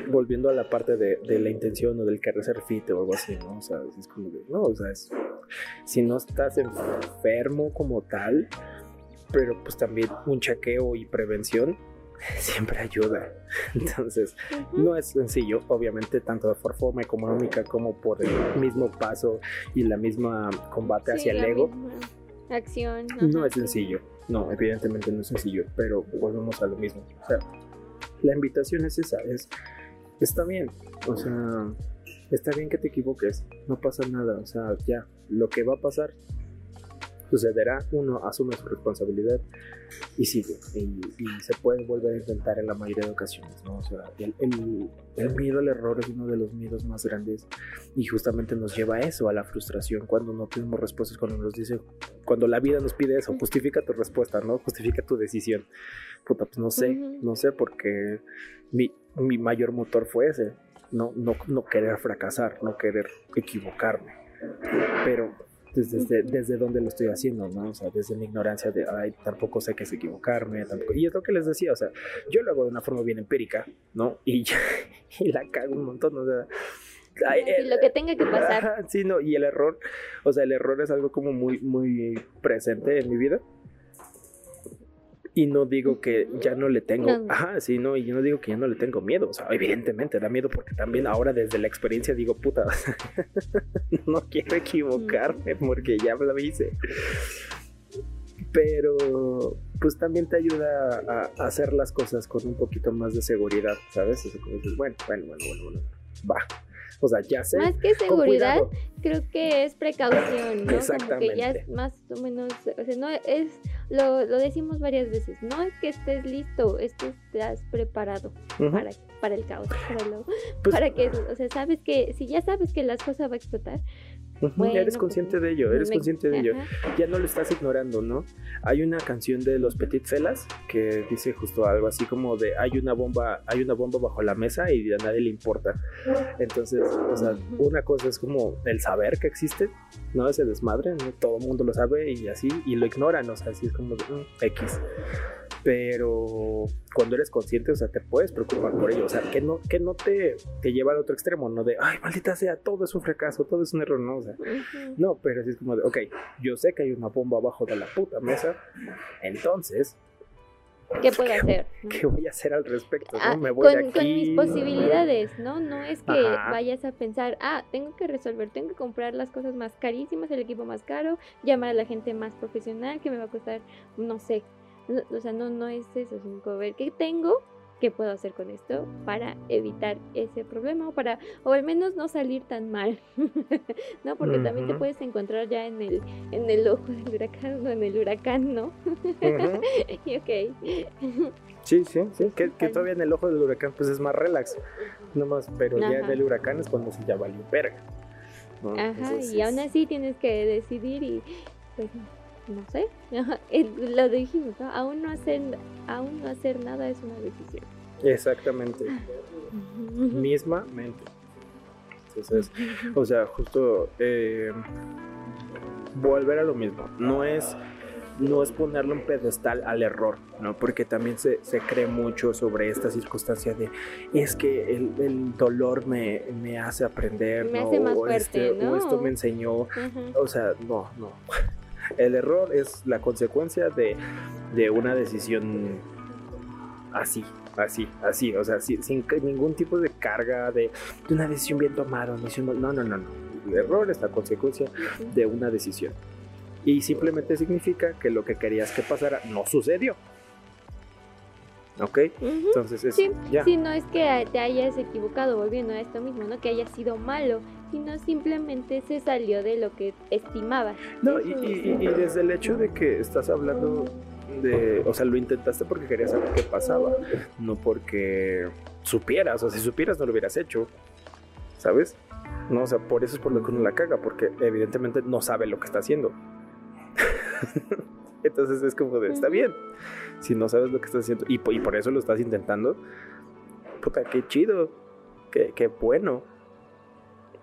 Volviendo a la parte de, de la intención o del querer ser fit o algo así, ¿no? O sea, es como de, no, o sea, es, si no estás enfermo como tal, pero pues también un chequeo y prevención siempre ayuda. Entonces, no es sencillo, obviamente, tanto por forma económica como por el mismo paso y la misma combate Sí, hacia el ego. Acción. No ajá, es sí. sencillo, no, evidentemente no es sencillo, pero volvemos a lo mismo. O sea, la invitación es esa, es, está bien, o sea, está bien que te equivoques, no pasa nada, o sea, ya, lo que va a pasar sucederá, uno asume su responsabilidad y sigue, y, y se puede volver a intentar en la mayoría de ocasiones, ¿no? O sea, el, el- el miedo al error es uno de los miedos más grandes y justamente nos lleva a eso, a la frustración, cuando no tenemos respuestas, cuando nos dice, cuando la vida nos pide eso, justifica tu respuesta, ¿no? Justifica tu decisión. Puta, pues no sé, no sé, porque mi, mi mayor motor fue ese, no, no, no querer fracasar, no querer equivocarme. Pero desde, desde, desde dónde lo estoy haciendo, ¿no? O sea, desde mi ignorancia de, ay, tampoco sé qué es equivocarme, tampoco... Y es lo que les decía, o sea, yo lo hago de una forma bien empírica, ¿no? Y, y la cago un montón, o sea... ay, Sí, el- lo que tenga que pasar. Sí, no, y el error, o sea, el error es algo como muy, muy presente en mi vida. Y no digo que ya no le tengo, No. ajá, sí, no, y yo no digo que ya no le tengo miedo, o sea, evidentemente da miedo porque también ahora desde la experiencia digo, puta, no quiero equivocarme porque ya lo hice. Pero, pues también te ayuda a, hacer las cosas con un poquito más de seguridad, ¿sabes? O sea, como dices, bueno, bueno, bueno, bueno, bueno, va. O sea. Más que seguridad, creo que es precaución, ¿no? Como que ya Exactamente. es más o menos, o sea, no es, lo, lo decimos varias veces, no es que estés listo, es que estás preparado para, para el caos, para, lo- Pues- para que, o sea, sabes que, si ya sabes que las cosas va a explotar, Bueno, eres consciente de ello, eres me- consciente de ello. ajá. Ya no lo estás ignorando, ¿no? Hay una canción de los Petit Felas que dice justo algo así como de hay una bomba, hay una bomba bajo la mesa y a nadie le importa. Entonces, o sea, una cosa es como el saber que existe, ¿no? Ese desmadre, ¿no? Todo el mundo lo sabe y así, y lo ignoran, o sea, así es como de, "Mm, X. Pero cuando eres consciente, o sea, te puedes preocupar por ello, o sea, que no, que no te, te lleva al otro extremo, ¿no? De, ay, maldita sea, todo es un fracaso, todo es un error, ¿no? O sea, no, pero así es como de, ok, yo sé que hay una bomba abajo de la puta mesa, entonces, ¿Qué puedo hacer? ¿qué voy a hacer al respecto? Ah, no? Me voy con, mis posibilidades, ¿no? No es que Ajá. vayas a pensar, ah, tengo que resolver, tengo que comprar las cosas más carísimas, el equipo más caro, llamar a la gente más profesional que me va a costar, no sé. No- o sea, no, no es eso, sino como ver qué tengo, qué puedo hacer con esto para evitar ese problema o para, o al menos no salir tan mal, ¿no? Porque también te puedes encontrar ya en el, en el ojo del huracán o en el huracán, ¿no? Y ok. Sí, sí, sí, que, que todavía en el ojo del huracán pues es más relax, nomás, pero ya en el huracán es cuando se ya valió verga. ¿no? Ajá, Entonces, y aún es- así tienes que decidir y pues no sé, lo dijimos, ¿no? Aún no hacer aún no hacer nada es una decisión. Exactamente, mismamente. Entonces, o sea, justo eh, volver a lo mismo. No es, no es ponerle un pedestal al error, ¿no? Porque también se, se cree mucho sobre esta circunstancia de es que el, el dolor me, me hace aprender, Me ¿no? hace más o, fuerte, este- o esto me enseñó. O sea, no, no. El error es la consecuencia de, de una decisión así, así, así, o sea, sin, sin ningún tipo de carga de, de una decisión bien tomada, una decisión mal- no, no, no, no. El error es la consecuencia de una decisión. Y simplemente significa que lo que querías que pasara no sucedió. ¿Ok? Ujú. Entonces es Sí, ya. Sí, no es que te hayas equivocado, volviendo a esto mismo, no que haya sido malo, sino simplemente se salió de lo que estimabas. No, y, desde el hecho de que estás hablando de, o sea, lo intentaste porque querías saber qué pasaba, no porque supieras, o sea, si supieras no lo hubieras hecho, ¿sabes? No, o sea, por eso es por lo que uno la caga, porque evidentemente no sabe lo que está haciendo. Entonces es como de, está bien, si no sabes lo que estás haciendo y por eso lo estás intentando, puta, qué chido, qué, qué bueno.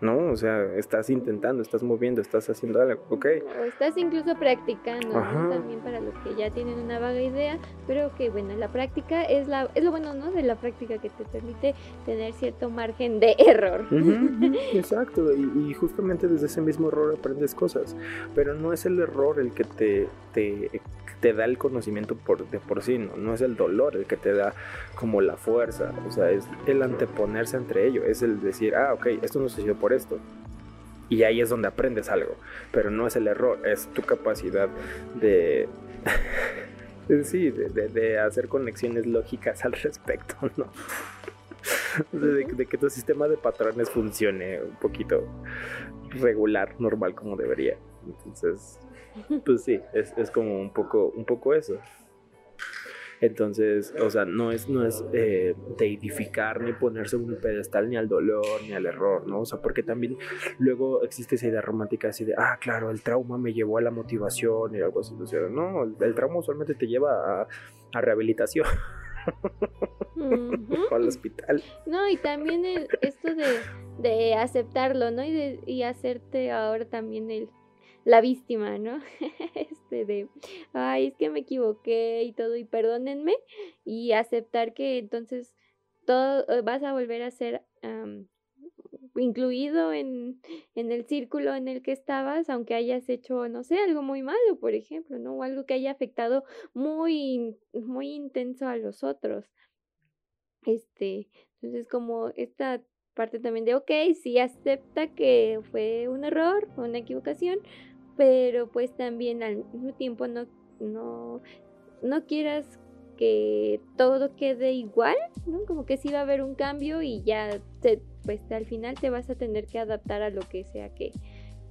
No, o sea, estás intentando, estás moviendo, estás haciendo algo, ok. O estás incluso practicando, ¿no? También para los que ya tienen una vaga idea, pero que bueno, la práctica es la es lo bueno, ¿no? De la práctica que te permite tener cierto margen de error. Ujú, ujú, Exacto, y, y justamente desde ese mismo error aprendes cosas, pero no es el error el que te, te, te da el conocimiento por, de por sí, no, no es el dolor el que te da como la fuerza, o sea, es el anteponerse entre ello, es el decir, ah, ok, esto no sucedió por esto. Y ahí es donde aprendes algo, pero no es el error, es tu capacidad de... Sí, de, de- de hacer conexiones lógicas al respecto, ¿no? De, de que tu sistema de patrones funcione un poquito regular, normal como debería. Entonces, pues sí, es, es como un poco, un poco eso. Entonces, o sea, no es, no es eh, deidificar ni ponerse en un pedestal ni al dolor ni al error, ¿no? O sea, porque también luego existe esa idea romántica así de, ah, claro, el trauma me llevó a la motivación y algo así. O sea, no, el, el trauma usualmente te lleva a, a rehabilitación Ujú. o al hospital. No, y también el, esto de, de aceptarlo, ¿no? Y, de, y hacerte ahora también el, la víctima, ¿no? Este de, ay, es que me equivoqué y todo, y perdónenme, y aceptar que entonces todo eh, vas a volver a ser am, incluido en, en el círculo en el que estabas, aunque hayas hecho, no sé, algo muy malo, por ejemplo, ¿no? O algo que haya afectado muy, muy intenso a los otros. Este, entonces como esta parte también de, ok, sí acepta que fue un error, una equivocación, pero pues también al mismo tiempo no, no, no quieras que todo quede igual, ¿no? Como que sí va a haber un cambio y ya te, pues al final te vas a tener que adaptar a lo que sea que,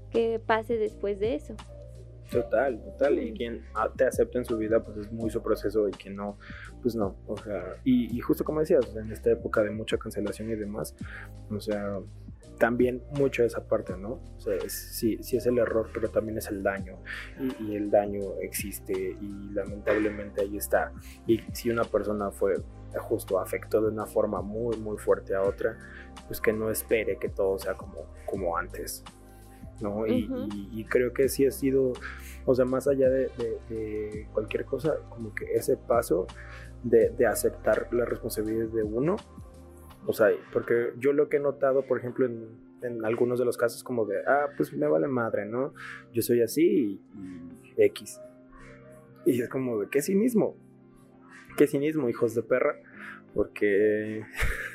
que pase después de eso. Total, total. Y quien te acepta en su vida, pues es muy su proceso y quien no, pues no. O sea, y, y justo como decías, en esta época de mucha cancelación y demás, o sea, también mucho de esa parte, ¿no? O sea, es- sí, sí es el error, pero también es el daño. Y, y el daño existe y lamentablemente ahí está. Y si una persona fue justo afectó de una forma muy, muy fuerte a otra, pues que no espere que todo sea como, como antes. ¿no? Y, Ujú. y- y creo que sí ha sido, o sea, más allá de, de- de cualquier cosa, como que ese paso de, de aceptar las responsabilidades de uno, o sea, porque yo lo que he notado, por ejemplo, en, algunos de los casos, como de, ah, pues me vale madre, ¿no? Yo soy así y, y X. Y es como de, ¿qué cinismo? ¿Qué cinismo, hijos de perra? Porque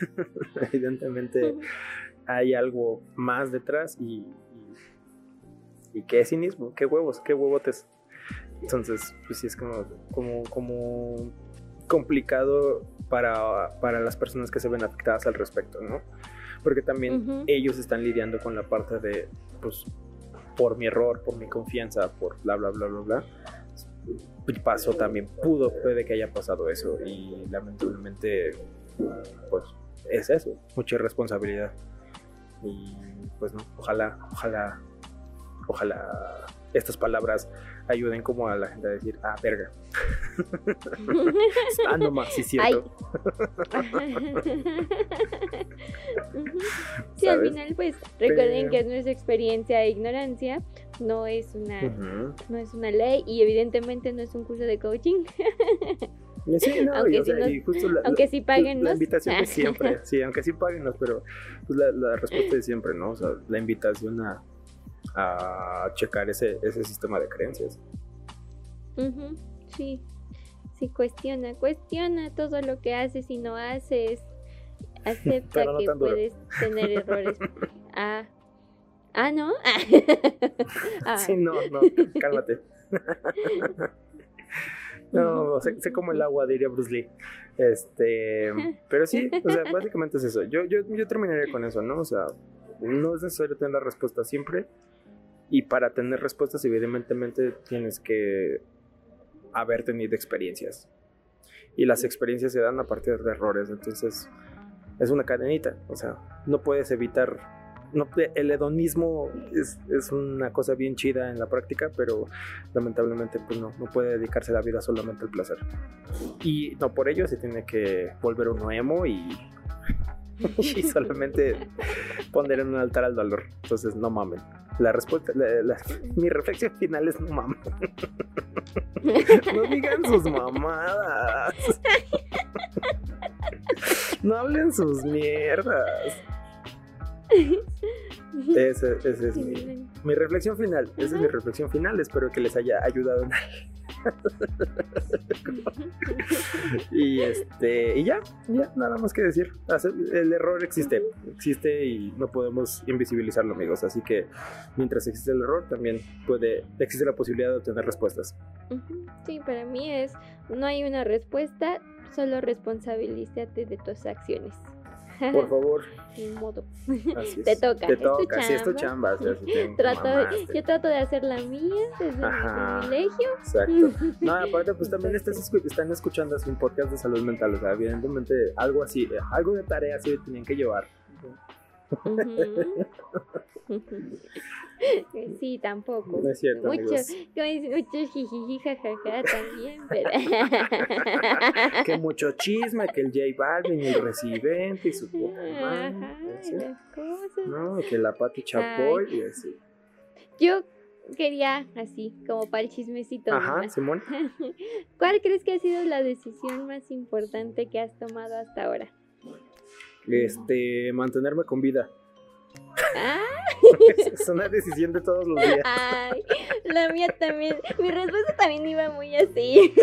evidentemente hay algo más detrás y, y, y qué cinismo, qué huevos, qué huevotes. Entonces, pues sí es como, como, como complicado para, para las personas que se ven afectadas al respecto, ¿no? Porque también Ujú. ellos están lidiando con la parte de, pues, por mi error, por mi confianza, por bla, bla, bla, bla, bla. Pasó también, pudo, puede que haya pasado eso y lamentablemente, pues, es eso, mucha irresponsabilidad. Y pues no, ojalá, ojalá, ojalá estas palabras ayuden como a la gente a decir, ah, verga. ah, no más, sí, cierto. Sí, al final, pues recuerden que es nuestra experiencia e ignorancia, no es una, no es una ley y evidentemente no es un curso de coaching, sí, no, Aunque y, o sí sea, nos- y justo la, aunque sí paguen la invitación es siempre, sí, aunque sí páguenos, pero pues la, la respuesta es siempre, ¿no? O sea, la invitación a, a checar ese, ese sistema de creencias. Sí, sí, cuestiona, cuestiona todo lo que haces y no haces. Acepta no que puedes tener errores. Ah, ah, ¿no? Ah. Sí, no, no, cálmate. No, sé, sé como el agua, diría Bruce Lee. Este, pero sí, o sea, básicamente es eso. Yo, yo, yo terminaría con eso, ¿no? O sea, no es necesario tener la respuesta siempre. Y para tener respuestas, evidentemente, tienes que haber tenido experiencias. Y las experiencias se dan a partir de errores. Entonces, es una cadenita. O sea, no puedes evitar. No, el hedonismo es, es, una cosa bien chida en la práctica, pero lamentablemente pues no, no puede dedicarse la vida solamente al placer. Y no por ello se tiene que volver uno emo y, y solamente poner en un altar al dolor. Entonces no mamen. La respuesta, la, la, mi reflexión final es no mames. no digan sus mamadas. no hablen sus mierdas. Esa, esa es mi, mi, reflexión final. Esa es mi reflexión final. Espero que les haya ayudado en y este y ya, ya, nada más que decir. El error existe, existe y no podemos invisibilizarlo, amigos. Así que mientras existe el error, también puede, existe la posibilidad de obtener respuestas. Sí, para mí es, no hay una respuesta, solo responsabilízate de tus acciones. Por favor. Sin modo. Así es. Te toca. Te toca, sí, es tu chamba. O sea, si te trato, mamaste. yo trato de hacer la mía desde Ajá. mi privilegio. Exacto. No, aparte, pues también estás están escuchando así un podcast de salud mental. O sea, evidentemente, algo así, eh, algo de tarea sí tenían que llevar. Ujú. Sí, tampoco. No es cierto, mucho, mucho jijiji, jajaja también, pero... Que mucho chisme, que el J Balvin y el residente y su puta que la Pati Chapoy y así. Yo quería así, como para el chismecito. Ajá, nomás. Simón. ¿Cuál crees que ha sido la decisión más importante que has tomado hasta ahora? Este, mantenerme con vida. Ah, Es una decisión de todos los días. Ay, la mía también. Mi respuesta también iba muy así.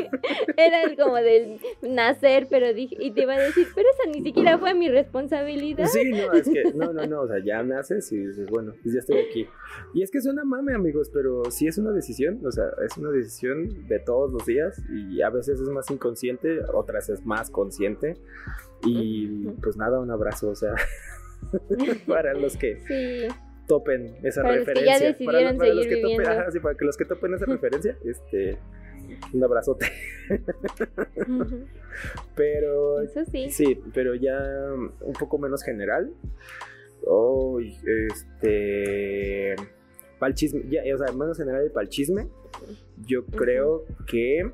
Era como del nacer, pero dije, y te iba a decir, pero esa ni siquiera fue mi responsabilidad. Sí, no, es que, no, no, no, o sea, ya naces y dices, bueno, pues ya estoy aquí. Y es que suena mame, amigos, pero sí es una decisión, o sea, es una decisión de todos los días y a veces es más inconsciente, otras es más consciente. Y pues nada, un abrazo, o sea, para los que Sí. topen esa Para los que referencia. ya para los que topen, ajá, sí, para que los que topen esa referencia, este, un abrazote. Pero Eso sí. Sí, pero ya un poco menos general. Oh, este. Para el chisme, ya, o sea, menos general y para el chisme, yo creo que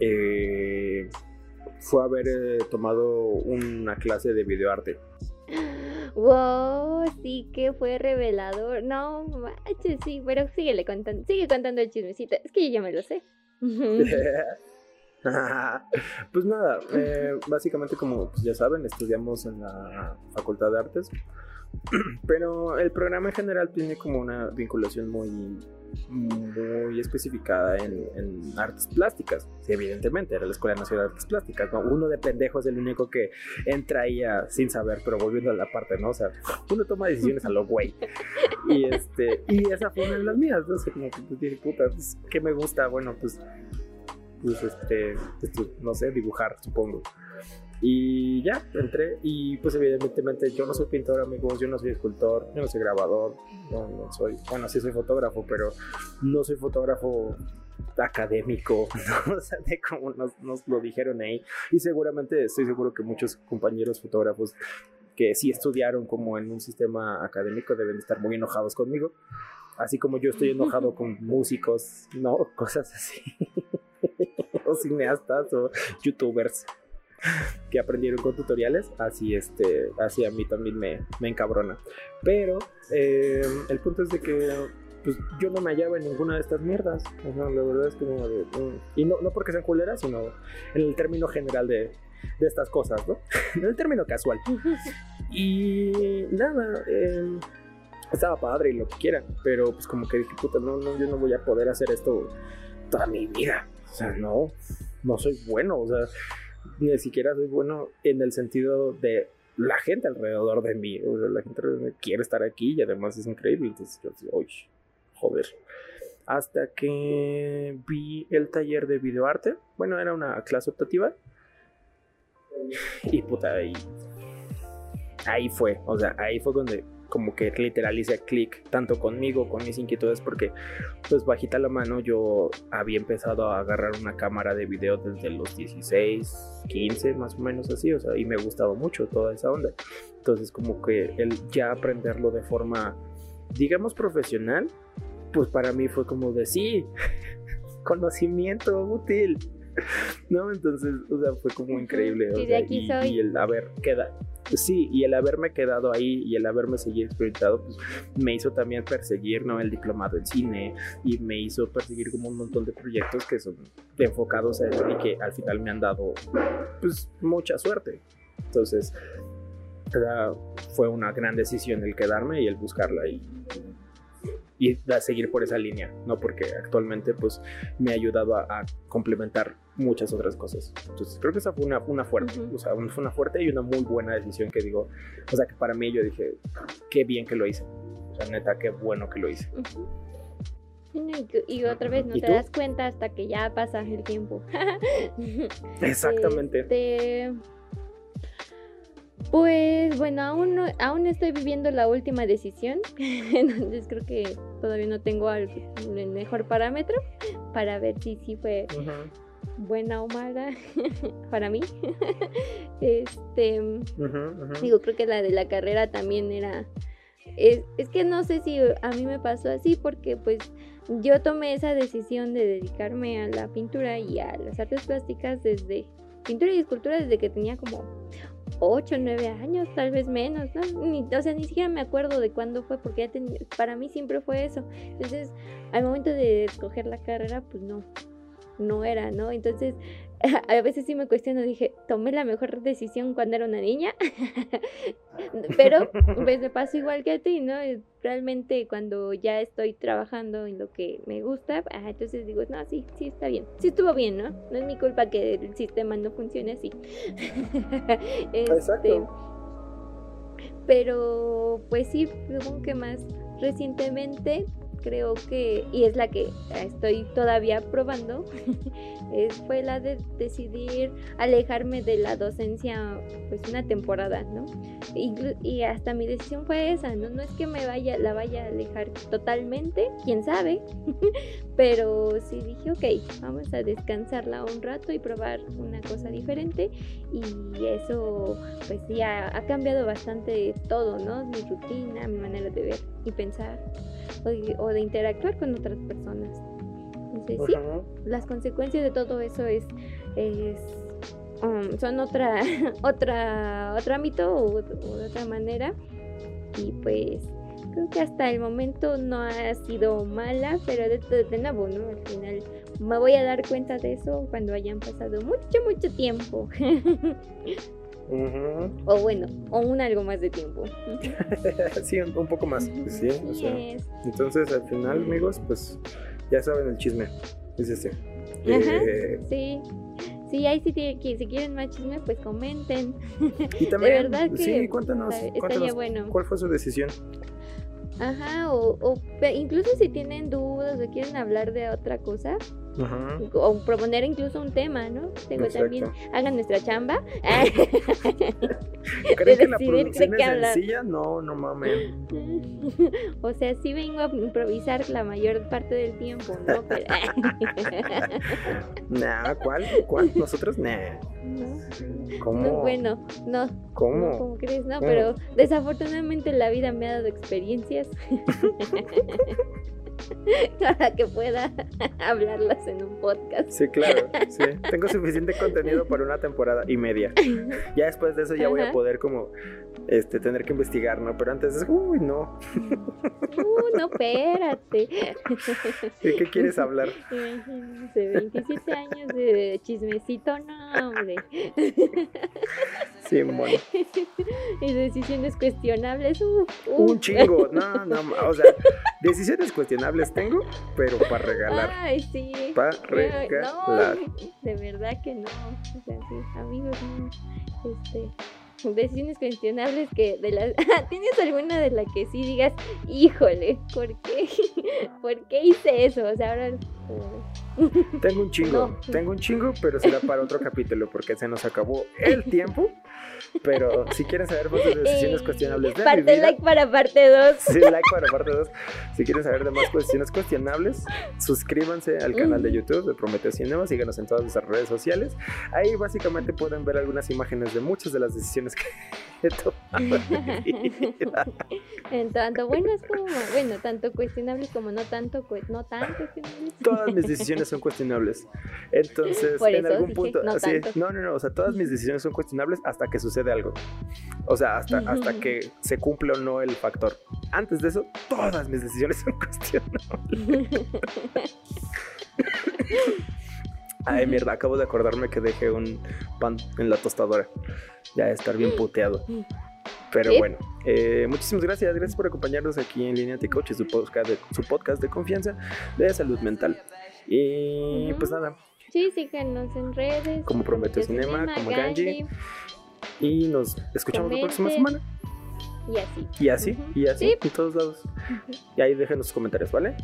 eh, fue haber eh, tomado una clase de videoarte. Wow, sí que fue revelador. No manches, sí, pero síguele contando, sigue contando el chismecito. Es que yo ya me lo sé. pues nada, eh, básicamente como pues, ya saben, estudiamos en la Facultad de Artes, pero el programa en general tiene como una vinculación muy, muy especificada en, artes plásticas. Sí, evidentemente, era la Escuela Nacional de Artes Plásticas, ¿no? Uno de pendejos es el único que entra ahí a- sin saber, pero volviendo a la parte, ¿no? O sea, uno toma decisiones a lo güey. Y, este, y esa fue una de las mías, ¿no? Como que pues, dije, puta, pues, ¿qué me gusta? Bueno, pues pues este, no sé, dibujar, supongo. Y ya, entré y pues evidentemente yo no soy pintor, amigos, yo no soy escultor, yo no soy grabador, no, no soy, bueno, sí soy fotógrafo, pero no soy fotógrafo académico, ¿no? o sea, de como nos, nos lo dijeron ahí. Y seguramente estoy seguro que muchos compañeros fotógrafos que sí estudiaron como en un sistema académico deben de estar muy enojados conmigo. Así como yo estoy enojado con músicos, ¿no? Cosas así. o cineastas o youtubers que aprendieron con tutoriales, así este, así a mí también me, me encabrona. Pero eh, el punto es de que pues yo no me hallaba en ninguna de estas mierdas. O sea, la verdad es que no, mm, y no, no porque sean culeras, sino en el término general de, de estas cosas, ¿no? en el término casual. Y nada, eh, estaba padre y lo que quieran, pero pues como que dije, puta, no, no, yo no voy a poder hacer esto toda mi vida. O sea, no, no soy bueno, o sea, ni siquiera soy bueno en el sentido de la gente alrededor de mí. O sea, la gente alrededor de mí quiere estar aquí y además es increíble. Entonces yo así, uy, joder. hasta que vi el taller de videoarte. Bueno, era una clase optativa. Y puta, ahí, ahí fue, o sea, ahí fue donde como que literal hice clic tanto conmigo, con mis inquietudes, porque pues bajita la mano yo había empezado a agarrar una cámara de video desde los 16, 15 más o menos así, o sea, y me gustaba mucho toda esa onda. Entonces como que el ya aprenderlo de forma, digamos, profesional, pues para mí fue como de sí, conocimiento útil. ¿no? Entonces, o sea, fue como increíble. O Y de sea, aquí y, soy. y el haber quedado. Sí, y el haberme quedado ahí y el haberme seguido experimentado, pues me hizo también perseguir, ¿no? El diplomado en cine y me hizo perseguir como un montón de proyectos que son enfocados a eso y que al final me han dado, pues, mucha suerte. Entonces, fue una gran decisión el quedarme y el buscarla y, y da- seguir por esa línea, ¿no? Porque actualmente, pues, me ha ayudado a, a complementar muchas otras cosas. Entonces, creo que esa fue una, una fuerte, Ujú. o sea, fue una fuerte y una muy buena decisión que digo, o sea, que para mí yo dije, qué bien que lo hice. O sea, neta, qué bueno que lo hice. Sí, no, Y, y otra vez no ¿Y te tú? das cuenta hasta que ya pasa el tiempo. Exactamente. Este, pues bueno, aún no, aún estoy viviendo la última decisión, entonces creo que todavía no tengo el mejor parámetro para ver si sí fue buena o mala para mí. Este. Digo, creo que la de la carrera también era... Es, es que no sé si a mí me pasó así porque pues yo tomé esa decisión de dedicarme a la pintura y a las artes plásticas desde pintura y escultura desde que tenía como 8 o 9 años, tal vez menos, ¿no? Ni, o sea, ni siquiera me acuerdo de cuándo fue porque ya ten- para mí siempre fue eso. Entonces, al momento de escoger la carrera, pues no, no era, ¿no? Entonces, a veces sí me cuestiono, dije, tomé la mejor decisión cuando era una niña, pero pues me pasó igual que a ti, ¿no? Realmente cuando ya estoy trabajando en lo que me gusta, ah, entonces digo, no, sí, sí está bien, sí estuvo bien, ¿no? No es mi culpa que el sistema no funcione así. Este, Exacto. pero pues sí, supongo que más recientemente creo que, y es la que estoy todavía probando, fue la de decidir alejarme de la docencia pues una temporada, ¿no? Inclu- y hasta mi decisión fue esa, ¿no? No es que me vaya, la vaya a alejar totalmente, quién sabe, pero sí dije, ok, vamos a descansarla un rato y probar una cosa diferente y eso pues sí ha, cambiado bastante todo, ¿no? Mi rutina, mi manera de ver y pensar o de, o de interactuar con otras personas. Entonces sí, las consecuencias de todo eso es, es, um, son otra, otra, otro ámbito o, o de otra manera y pues creo que hasta el momento no ha sido mala, pero de, de, de nuevo, ¿no? Al final me voy a dar cuenta de eso cuando hayan pasado mucho, mucho tiempo. O bueno, o un algo más de tiempo. sí, un, un poco más. Sí, o sea. Yes. Entonces, al final, amigos, pues ya saben el chisme. Es este. Ajá. Eh, Sí. Sí, ahí si, tiene- que- si quieren más chisme, pues comenten. y también, verdad que sí, cuéntanos, cuéntanos bueno. cuál fue su decisión. Ajá, o, o incluso si tienen dudas o quieren hablar de otra cosa, Ajá. o proponer incluso un tema, ¿no? Exacto. también hagan nuestra chamba. ¿Creen que la de producción qué es hablar. sencilla? No, no mames. o sea, sí vengo a improvisar la mayor parte del tiempo, ¿no? Pero, Nah, ¿cuál? ¿Cuál? Nosotros, nah. no, ¿Cómo? no, bueno, no, ¿Cómo? no, como crees, no, ¿Cómo? pero desafortunadamente la vida me ha dado experiencias para que pueda hablarlas en un podcast. Sí, claro, sí. Tengo suficiente contenido para una temporada y media. Ya después de eso ya voy a poder como este tener que investigar, ¿no? Pero antes es, uy, no. Uh, no, espérate. ¿De qué quieres hablar? Imagínense, 27 años de chismecito, no, hombre. Sí, bueno. Y decisiones cuestionables, uf, uf. Un chingo, no, no, o sea, decisiones cuestionables tengo, pero para regalar. Ay, sí. Para regalar. No, de verdad que no. O sea, sí, amigos, no. Este, decisiones cuestionables que de las ¿Tienes alguna de la que sí digas, "Híjole, ¿por qué? ¿Por qué hice eso?" O sea, ahora Tengo un chingo, No. tengo un chingo, pero será para otro capítulo porque se nos acabó el tiempo. Pero si quieren saber más de decisiones Eh, cuestionables de mi parte vida, like para parte 2. Sí, like para parte 2. Si quieren saber de más cuestiones cuestionables, suscríbanse al canal de YouTube de Prometeo Cinema. Síganos en todas nuestras redes sociales. Ahí básicamente pueden ver algunas imágenes de muchas de las decisiones que he tomado en mi tanto buenas como bueno, tanto cuestionables como no tanto no tan cuestionables. Todas mis decisiones son cuestionables. Entonces, Por en algún punto. no tanto. no, no, no. O sea, todas mis decisiones son cuestionables hasta que sucede algo. O sea, hasta, hasta que se cumple o no el factor. Antes de eso, todas mis decisiones son cuestionables. Ay, mierda, acabo de acordarme que dejé un pan en la tostadora. Ya de estar bien puteado. Pero Sí. bueno, eh, muchísimas gracias. Gracias por acompañarnos aquí en Línea Coach, su podcast, de, su podcast de confianza de salud mental. Y pues nada, Sí, síganos en redes. Como Prometeo Cinema, como Ganji. Y nos escuchamos la próxima semana. Y así. Y así, y así, Sí. en todos lados. Y ahí déjenos sus comentarios, ¿vale?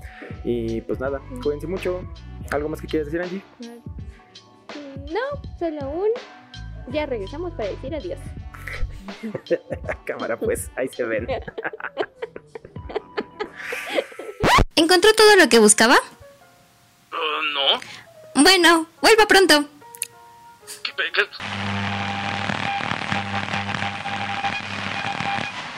Y pues nada, cuídense mucho. ¿Algo más que quieras decir, Angie? No, solo un. Ya regresamos para decir adiós. Cámara, pues, ahí se ven. ¿Encontró todo lo que buscaba? Uh, no. Bueno, vuelva pronto. ¿Qué- qué-